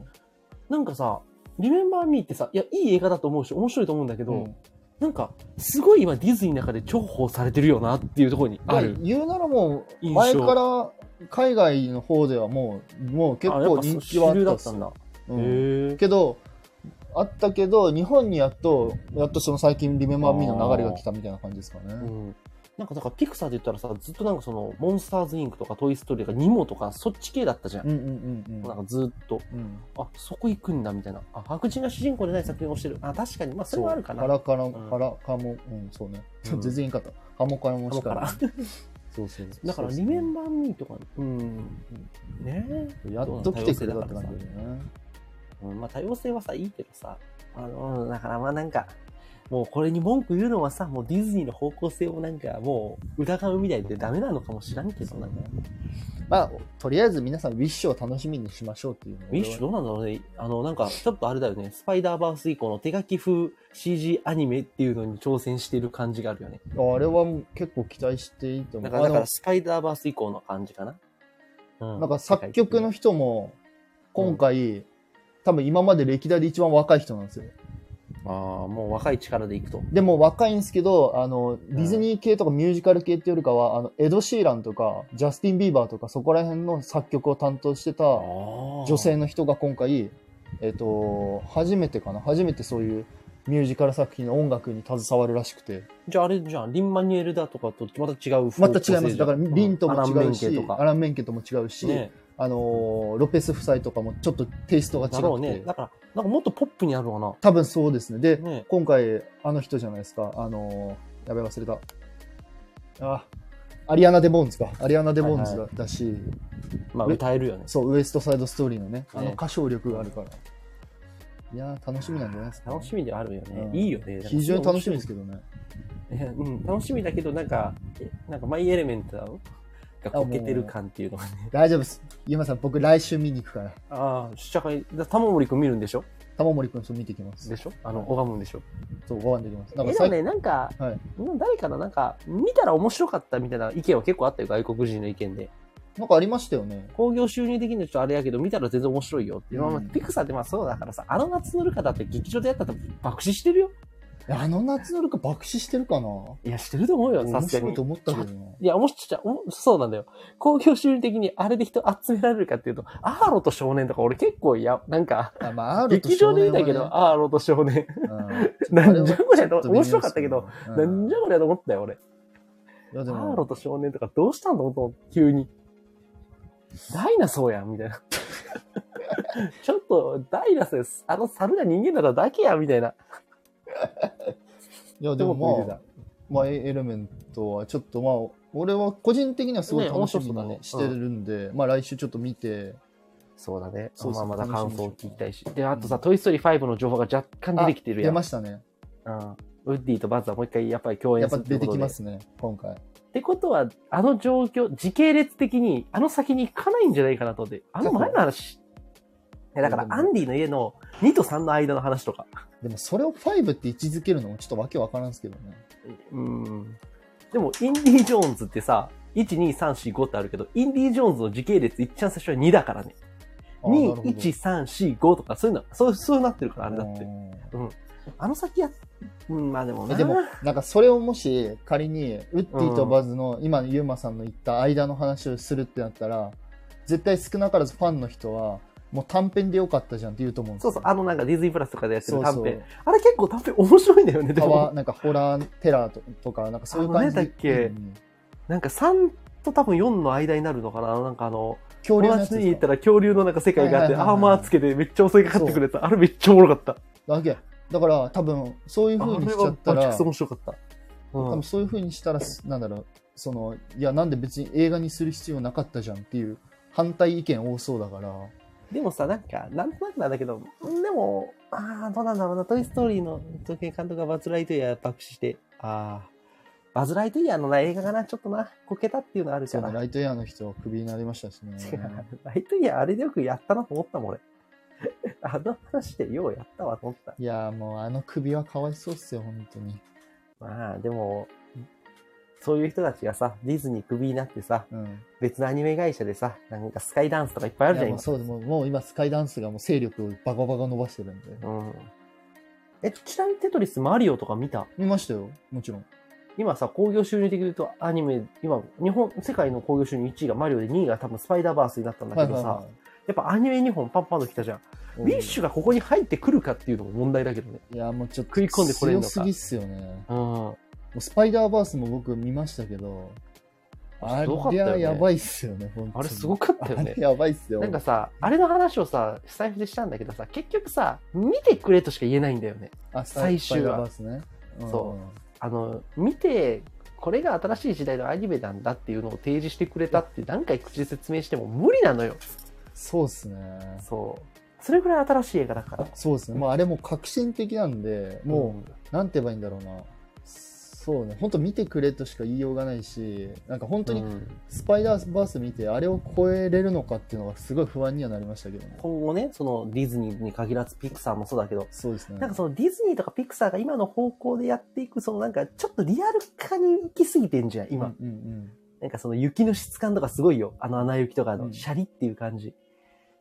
B: なんかさ、リメンバーミーってさ、いや、いい映画だと思うし、面白いと思うんだけど、
A: うん
B: なんか、すごい今ディズニーの中で重宝されてるよなっていうところにある。
A: 言うならもう、
B: 印
A: 前
B: 象
A: から海外の方ではもう、もう結構人気はあ
B: っ
A: た
B: んだ。
A: うん。けど、あったけど、日本にやっと、やっとその最近リメンバーミーの流れが来たみたいな感じですかね。
B: うん。なんか、だからピクサーで言ったらさ、ずっとなんかその、モンスターズインクとかトイストーリーとかニモとか、そっち系だったじゃん。
A: うんうんうんうん。
B: なんかずっと、
A: うん、
B: あ、そこ行くんだみたいな。あ、白人が主人公でない作品をしてる。あ、確かに。まあ、それはあるかな。
A: カラカラ、
B: ん
A: カラカモ、うん、そうね。
B: うん
A: 全然言い方。ハモカラもしか。そうそう。
B: だから、リメンバーミーとか、うん。ね
A: やっと来てくれたって感じだよね。
B: うん、まあ多様性はさ、いいけどさ、あの、だからまあなんか、もうこれに文句言うのはさ、もうディズニーの方向性をなんかもう疑うみたいでダメなのかもしらんけどな。
A: まあ、とりあえず皆さん、ウィッシュを楽しみにしましょうっていう
B: ウィッシュどうなんだろうね。あの、なんか、ちょっとあれだよね。スパイダーバース以降の手書き風 CG アニメっていうのに挑戦してる感じがあるよね。
A: あれは結構期待していいと思う。
B: だから、だか
A: あ
B: らスパイダーバース以降の感じかな。う
A: のなんか作曲の人も、今回、多分今まで歴代で一番若い人なんですよ。
B: ああ、もう若い力でいくと。
A: でも若いんですけど、あの、ディズニー系とかミュージカル系っていうよりかは、あの、エド・シーランとか、ジャスティン・ビーバーとか、そこら辺の作曲を担当してた女
B: 女
A: 性の人が今回、えっ、と、初めてかな？初めてそういうミュージカル作品の音楽に携わるらしくて。
B: じゃああれじゃん、リン・マニュエルだとかとまた違う
A: また違います。だから、リンとも違うしアラン・メンケンとも違うし、
B: ね、
A: あのーロペス夫妻とかもちょっとテイストが違
B: うね。だから、なんかもっとポップになるのか
A: 多分そうですね。で、
B: な。ね。
A: 今回、あの人じゃないですか。あのーやべ、忘れた。あ、アリアナ・デボーズか。アリアナ・デボーズだ,、
B: はい
A: だし、
B: まあ
A: え
B: 歌えるよね。
A: そう、ウエストサイドストーリーのね、あの
B: ね
A: 歌唱力があるから。いやー、楽しみなんじゃないですか、
B: 楽しみではあるよね。
A: うん
B: いいよね。
A: 非常に楽しみですけどね。
B: うん、楽しみだけど、なんか、えなんかマイエレメントがこけてる感っていうのがね。
A: 大丈夫です。ゆまさん、僕来週見に行くから。
B: ああ、試写会、だ玉森くん見るんでしょ？
A: 玉森くんと見てきます。
B: でしょ？あの、
A: はい
B: 拝むんでしょ？
A: そう、ご飯できます。なんか最
B: えでもね、なんか、
A: はい。
B: うん誰かな、なんか、見たら面白かったみたいな意見は結構あったよ、外国人の意見で。
A: なんかありましたよね。
B: 興行収入的にはちょっとあれやけど、見たら全然面白いよっていう。
A: うん
B: ピクサーってまあそうだからさ、あの夏のルカだって劇場でやったら爆死してるよ。
A: えあの夏のルカ爆死してるかな？い
B: や、してると思うよ、さ
A: 面
B: すがに
A: 白いと。思ったけどな。
B: いや、もしちゃ、おそうなんだよ。興行収入的にあれで人集められるかっていうと、アーロと少年とか俺結構いや、なんか、
A: あまあ、
B: 劇場で見たけ
A: 少
B: ど、アーロと少年。なんじゃこりゃと、
A: ちょっと微妙
B: 面白かったけど、
A: うん
B: なんじゃこりゃと思ったよ、俺。
A: いやで
B: アーロ
A: も、
B: と少年とかどうしたんだと急に。ダイナソーやん、みたいな。ちょっと、ダイナソーです。あの猿が人間だっただけや、みたいな。
A: いやでもまあまあ、エレメントはちょっとまあ、俺は個人的にはすごい
B: ね
A: 楽しみ
B: 面白そうだね
A: にしてるんで、まあ来週ちょっと見て、
B: そうだね。
A: そうそう
B: まあまだ感想を聞きたいし。で、あとさ、
A: うん
B: トイストーリー5の情報が若干出てきてるやん。
A: 出ましたね。
B: うん。ウッディとバズはもう一回やっぱり共演す
A: やっぱ出
B: るってことで。
A: てきますね、今回。
B: ってことは、あの状況、時系列的に、あの先に行かないんじゃないかなと思って。あの前の話。だから、アンディの家の2と3の間の話とか。
A: でもそれを5って位置づけるのもちょっとわけわからんすけどね。
B: うん。でも、インディ・ジョーンズってさ、1、2、3、4、5ってあるけど、インディ・ジョーンズの時系列、いっちゃん最初は2だからね。2、
A: あーなるほど
B: 1、3、4、5とか、そういうの、そう、そうなってるから、あれだって。
A: うん
B: あの先や、うん、まあでもな。
A: えでも、なんかそれをもし仮に、ウッディとバズの、今のユーマさんの言った間の話をするってなったら、絶対少なからずファンの人は、もう短編でよかったじゃんって言うと思うんですよ。
B: そうそう、あのなんかディズニープラスとかでやって
A: そうそう
B: る短編。あれ結構短編面白いんだよね、でも。
A: なんかホラーテラーととか、なんかそういう感じで。
B: あのねだっけ
A: うん
B: なんか3と多分4の間になるのかななんかあの、
A: 恐竜のつですか
B: 行ったら恐竜のなんか世界があって、アーマーつけてめっちゃ襲いかかってくるやつ。あれめっちゃおもろかった。
A: だけ。だから多分、そういう風にしちゃったら
B: あれはバキクソ、面白かった。うん
A: 多分そういう風にしたら、なんだろう、その、いや、なんで別に映画にする必要なかったじゃんっていう反対意見多そうだから、
B: でもさ、なんか、なんとなくなんだけど、でも、ああ、どうなんだろうな、トイ・ストーリーの時計監督がバズ・ライトイヤー爆死して、ああ、バズ・ライトイヤーのな映画がな、ちょっとな、こけたっていうのあるから。
A: そうね、ライトエアの人はクビになりましたしね。
B: ライトイヤーあれでよくやったなと思ったもん、俺。あの話でようやったわと思った。
A: いやーもうあの首はかわいそうっすよ、本当に。
B: まあ、でも、そういう人たちがさ、ディズニークビになってさ、
A: うん。
B: 別のアニメ会社でさ、なんかスカイダンスとかいっぱいあるじゃん、
A: もうそうでもうもう今スカイダンスがもう勢力をバカバカ伸ばしてるんで。
B: うん。え、ちなみにテトリスマリオとか見た？
A: 見ましたよ、もちろん。
B: 今さ、興行収入的に言うとアニメ、今、日本、世界の興行収入1位がマリオで2位が多分スパイダーバースになったんだけどさ、やっぱアニメ2本パンパンと来たじゃん。ウィッシュ
A: が。
B: がここに入ってくるかっていうのも問題だけどね。
A: いやもうちょっと
B: 食い込んでこれんのか
A: 強すぎっすよね。
B: うん。
A: もうスパイダーバースも僕見ましたけど、あ
B: すごかったよね
A: れはやばいっすよね、本当に
B: あれすごかったよね
A: やばいっすよ。
B: なんかさ、あれの話をさ、財布でしたんだけどさ、結局さ、見てくれとしか言えないんだよね。
A: あ、
B: 最終話
A: スパイダーバースね。ん
B: そあの、見て、これが新しい時代のアニメなんだっていうのを提示してくれたって何回口で説明しても無理なのよ。
A: そうっすね。
B: そう。それぐらい新しい映画だから。
A: そうですね。もうあれも革新的なんで、も
B: うん
A: う、なんて言えばいいんだろうな。そうね。本当見てくれとしか言いようがないし、なんか本当に
B: うん
A: スパイダーバース見て、あれを超えれるのかっていうのがすごい不安にはなりましたけどね。
B: 今後ね、そのディズニーに限らずピクサーもそうだけど、
A: そうですね。
B: なんかそのディズニーとかピクサーが今の方向でやっていく、そのなんかちょっとリアル化に行き過ぎてんじゃん、今。
A: うんうん
B: なんかその雪の質感とかすごいよ。あの穴雪とかの
A: うん
B: シャリっていう感じ。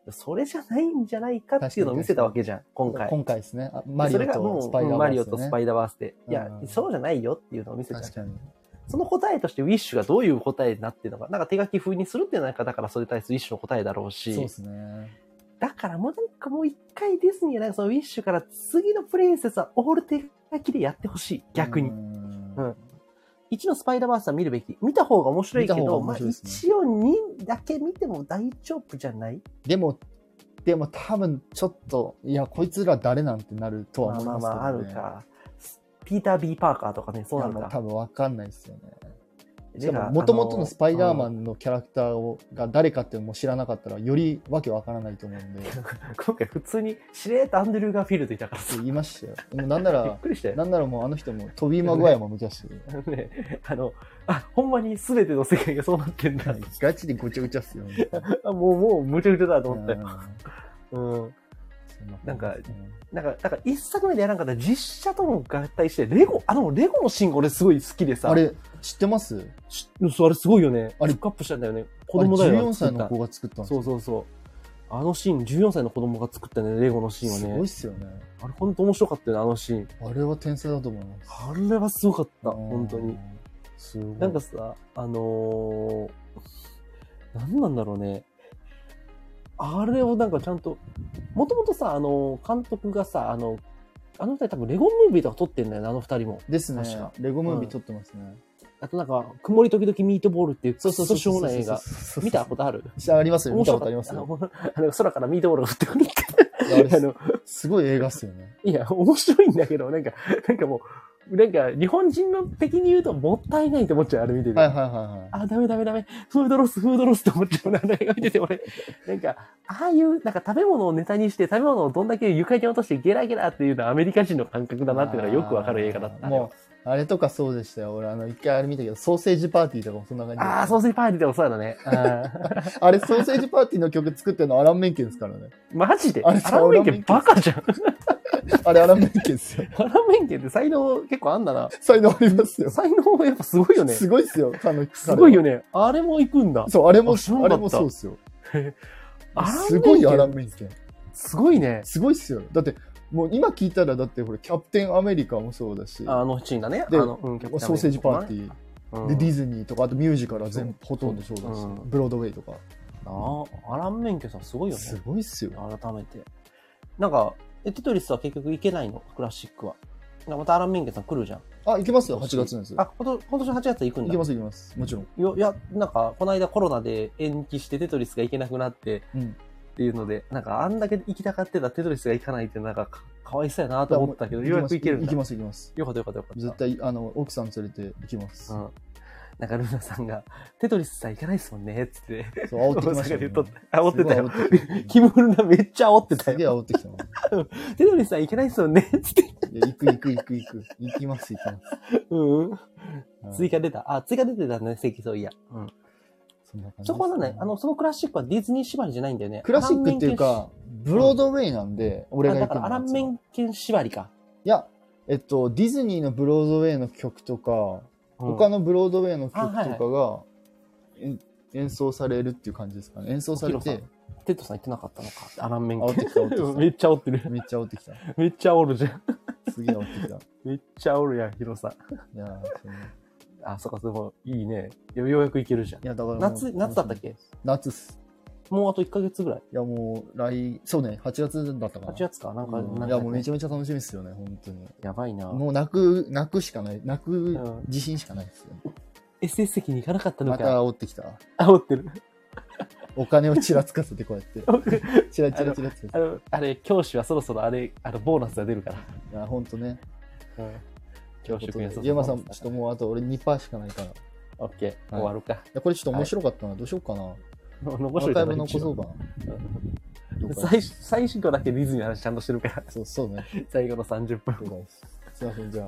B: それじゃないんじゃないかっていうのを見せたわけじゃん、
A: うん。
B: 今回。
A: 今回ですね。あマリオとスパイダーバース、ね。
B: マリオとスパイダーバースで。いや
A: う、ん
B: そうじゃないよっていうのを見せた
A: 確かに。
B: その答えとしてウィッシュがどういう答えになってるのか、なんか手書き風にするっていうのはなんかだからそれに対するウィッシュの答えだろうし。
A: そうですね。
B: だからもうなんかもう一回ディズニーがなんかそのウィッシュから次のプリンセスはオール手書きでやってほしい。逆に
A: う。ん
B: うん1のスパイダーバースは見るべき。見た方が面白いけ
A: 見た方
B: ど、ま
A: 面白いですね
B: 一応2だけ見ても大丈夫じゃない？
A: でも、でも多分ちょっと、いや、こいつら誰なんてなるとは
B: まあまあ
A: 思いますけど、ね。
B: まああるか。ピーター・ビー・パーカーとかね、そうなるか。
A: いやもう多分わかんないですよね。しか
B: で
A: も、もともとのスパイダーマ
B: ン。
A: ンのキャラクターをが誰かっていうのも知らなかったら、よりわけわからないと思うんで、
B: 今回普通にしれーっとアンドリュー・ガーフィールドいたからさ。
A: 言いましたよ。もうなんな
B: びっ
A: ら、
B: くりしたよ。
A: なんならもうあの人もトビー・マグワイアも見たし、
B: ね、あの、あ、ほんまに全ての世界がそうなってんだ。
A: ガチでごちゃごちゃっすよ、ね。
B: あもう、もう、むちゃくちゃだと思ったよ。
A: うん
B: うん。なんか
A: うん
B: なんか、だから一作目でやらんかったら実写とも合体して、レゴ、あの、レゴのシーンが俺すごい好きでさ。
A: あれ、知ってます？
B: あれすごいよね。
A: あれ
B: ピックアップしたんだよね。子供だよ
A: あれ14歳の子が作ったん。
B: そうそうそう。あのシーン、14歳の子供が作ったね、レゴのシーン
A: す
B: はね。
A: ごいっすよね。
B: あれほんと面白かったよね、あのシーン。
A: あれは天才だと思います。
B: あれはすごかった、
A: うん
B: 本当に。。
A: すごい。
B: なんかさ、あのー、何なんだろうね。あれをなんかちゃんと、もともとさ、あの、監督がさ、あの、あの二人多分レゴムービーとか撮ってんだよね、あの二人も。
A: ですね。レゴムービー撮ってますね。
B: あとなんか、曇り時々ミートボールっていう、
A: そうそうそう
B: しょうもない映画。
A: そう
B: 見たことある？
A: あありますよ。見たことあります
B: あ
A: よ。
B: のあの空からミートボールが降ってくるって。
A: あ
B: の、
A: すごい映画っすよね。
B: いや、面白いんだけど、なんか、なんかもう、なんか、日本人の的に言うともったいないと思っちゃう、あれ見てて。
A: はいはいはいはい。
B: あ、ダメダメダメ。フードロス、フードロスって思っちゃうな、あれが見てて、俺。なんか、ああいう、なんか食べ物をネタにして、食べ物をどんだけ床に落としてゲラゲラっていうのはアメリカ人の感覚だなっていうのがよくわかる映画だった。
A: もう、あれとかそうでしたよ。俺、あの、一回あれ見たけど、ソーセージパーティーとかもそんな感じで
B: ああ、ソーセージパーティーでもそうだね。あ
A: あれ、ソーセージパーティーの曲作ってるのアラン・メンケンですからね。
B: ーマジで？
A: あれ
B: アランメンケンバカじゃん。
A: あれ、アラン・メンケンですよ。
B: アランメンケンって才能結構あんだな。
A: 才能ありますよ。
B: 才能やっぱすごいよね。
A: すごいっすよ、あの、
B: すごいよ
A: ね。
B: ね。あれも行くんだ。
A: そう、あれも、
B: あ
A: れもそうっすよ。すごいアラン・メンケン。
B: すごいね。
A: すごいっすよ。だって、もう今聞いたら、だってこれ、キャプテンアメリカもそうだし、
B: あのシーンだね。
A: で
B: あの、うん、キャプテン
A: ソーセージパーティー、
B: ー
A: で、ディズニーとか、あとミュージカルは全部ほとんどそうだし、
B: うん
A: ブロードウェイとか。
B: ああ、アランメンさんすごいよね。
A: すごいっすよ。
B: 改めて。なんか、えテトリスは結局行けないの？クラシックは。なんかまたアランメンさん来るじゃん。
A: あ、行けますよ、8月です。
B: あ、今年今年8月行くんだ。
A: 行けます、行けます。もちろん。
B: よいや、なんか、この間コロナで延期してテトリスが行けなくなって
A: うん。
B: っていうので、なんかあんだけ行きたかってたテトリスが行かないってなんかかかわいそうやなと思ったけど、ようやく行けるんだ。
A: 行きます、行きます。
B: よかったよかったよかった。
A: 絶対、あの、奥さん連れて行きます。
B: うん。なんかルナさんが、テトリスさん行かないっすもんね、つって。
A: そう、煽ってきましたよ、
B: 大阪で言っとった煽ってたよキム・ルナめっちゃ煽ってた
A: すげえ
B: よ。
A: 煽ってきたな。
B: テトリスさん行けないっすもんね、つって。
A: いや、行く行く行く行く。行きます、行きます。
B: うん。
A: はい
B: 追加出た。あ、追加出てたね、席そういや。うん。
A: そんな感じです
B: そこはね、あの、そのクラシックはディズニー縛りじゃないんだよね。
A: クラシックっていうか、ブロードウェイなんで、俺が行く
B: だからアランメンケン縛りか。
A: いや、えっと、ディズニーのブロードウェイの曲とか、他
B: の、
A: のブロードウェイの曲
B: あはいはい
A: とかが、え演奏されるっていう感じですかね。演奏されて、
B: テッドさん言ってなかったのか。アランメンケ
A: 煽ってきた、煽って
B: ン。
A: き
B: めっちゃ煽ってる
A: た。。めっちゃ煽ってきた。
B: めっちゃ煽るじゃん。
A: すげえ煽ってきた。い
B: めっちゃ煽るやん、ヒロさん。
A: やー、
B: あ、そっか、でも、いいね。よようやくいけるじゃん
A: い。や、だからもう
B: 夏、夏だったっけ？
A: 夏っす。
B: もうあと1ヶ月ぐらい？
A: いや、もう、来、そうね、8月だったかな。
B: 8月か？なんか、
A: うん
B: なんか
A: いや、もうめちゃめちゃ楽しみっすよね、本当に。
B: やばいな。
A: もう泣く、泣くしかない。泣く
B: ん
A: 自信しかないですよ、ね。
B: SS 席に行かなかったの
A: また
B: か。
A: 煽ってきた？
B: 煽ってる。
A: お金をちらつかせてこうやって。チラチラチラって。
B: あの、あれ、教師はそろそろあれ、あの、ボーナスが出るから。
A: いや、ほんとね。
B: うん。教職員はそろそろ
A: ゆうまさん、ちょっともうあと俺2%しかないから。い
B: オッケー、終わるか。
A: や、これちょっと面白かったな。どうしようかな。
B: 残しといたら
A: アーカイブ残そうかな。
B: 最最初だけディズニーの話ちゃんとしてるから、
A: そう、そうね。
B: 最後の30分。
A: す。すいません、じゃ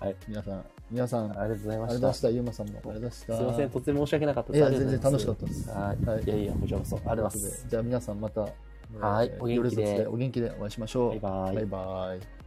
A: あ。
B: はい。
A: 皆さん、皆さん、あ
B: ありがとうございました。
A: りがとうございました。ゆうまさんもありがとうございました。
B: すいません、突然申し訳なかったです。
A: いや、全然楽しかったです。
B: はい。
A: はい
B: いやいや、こちらこそ。ありがとうございます。
A: じゃあ皆さんまた、
B: はい
A: えー
B: お元気で
A: お元気でお会いしましょう。
B: バイバイ
A: バイバイ。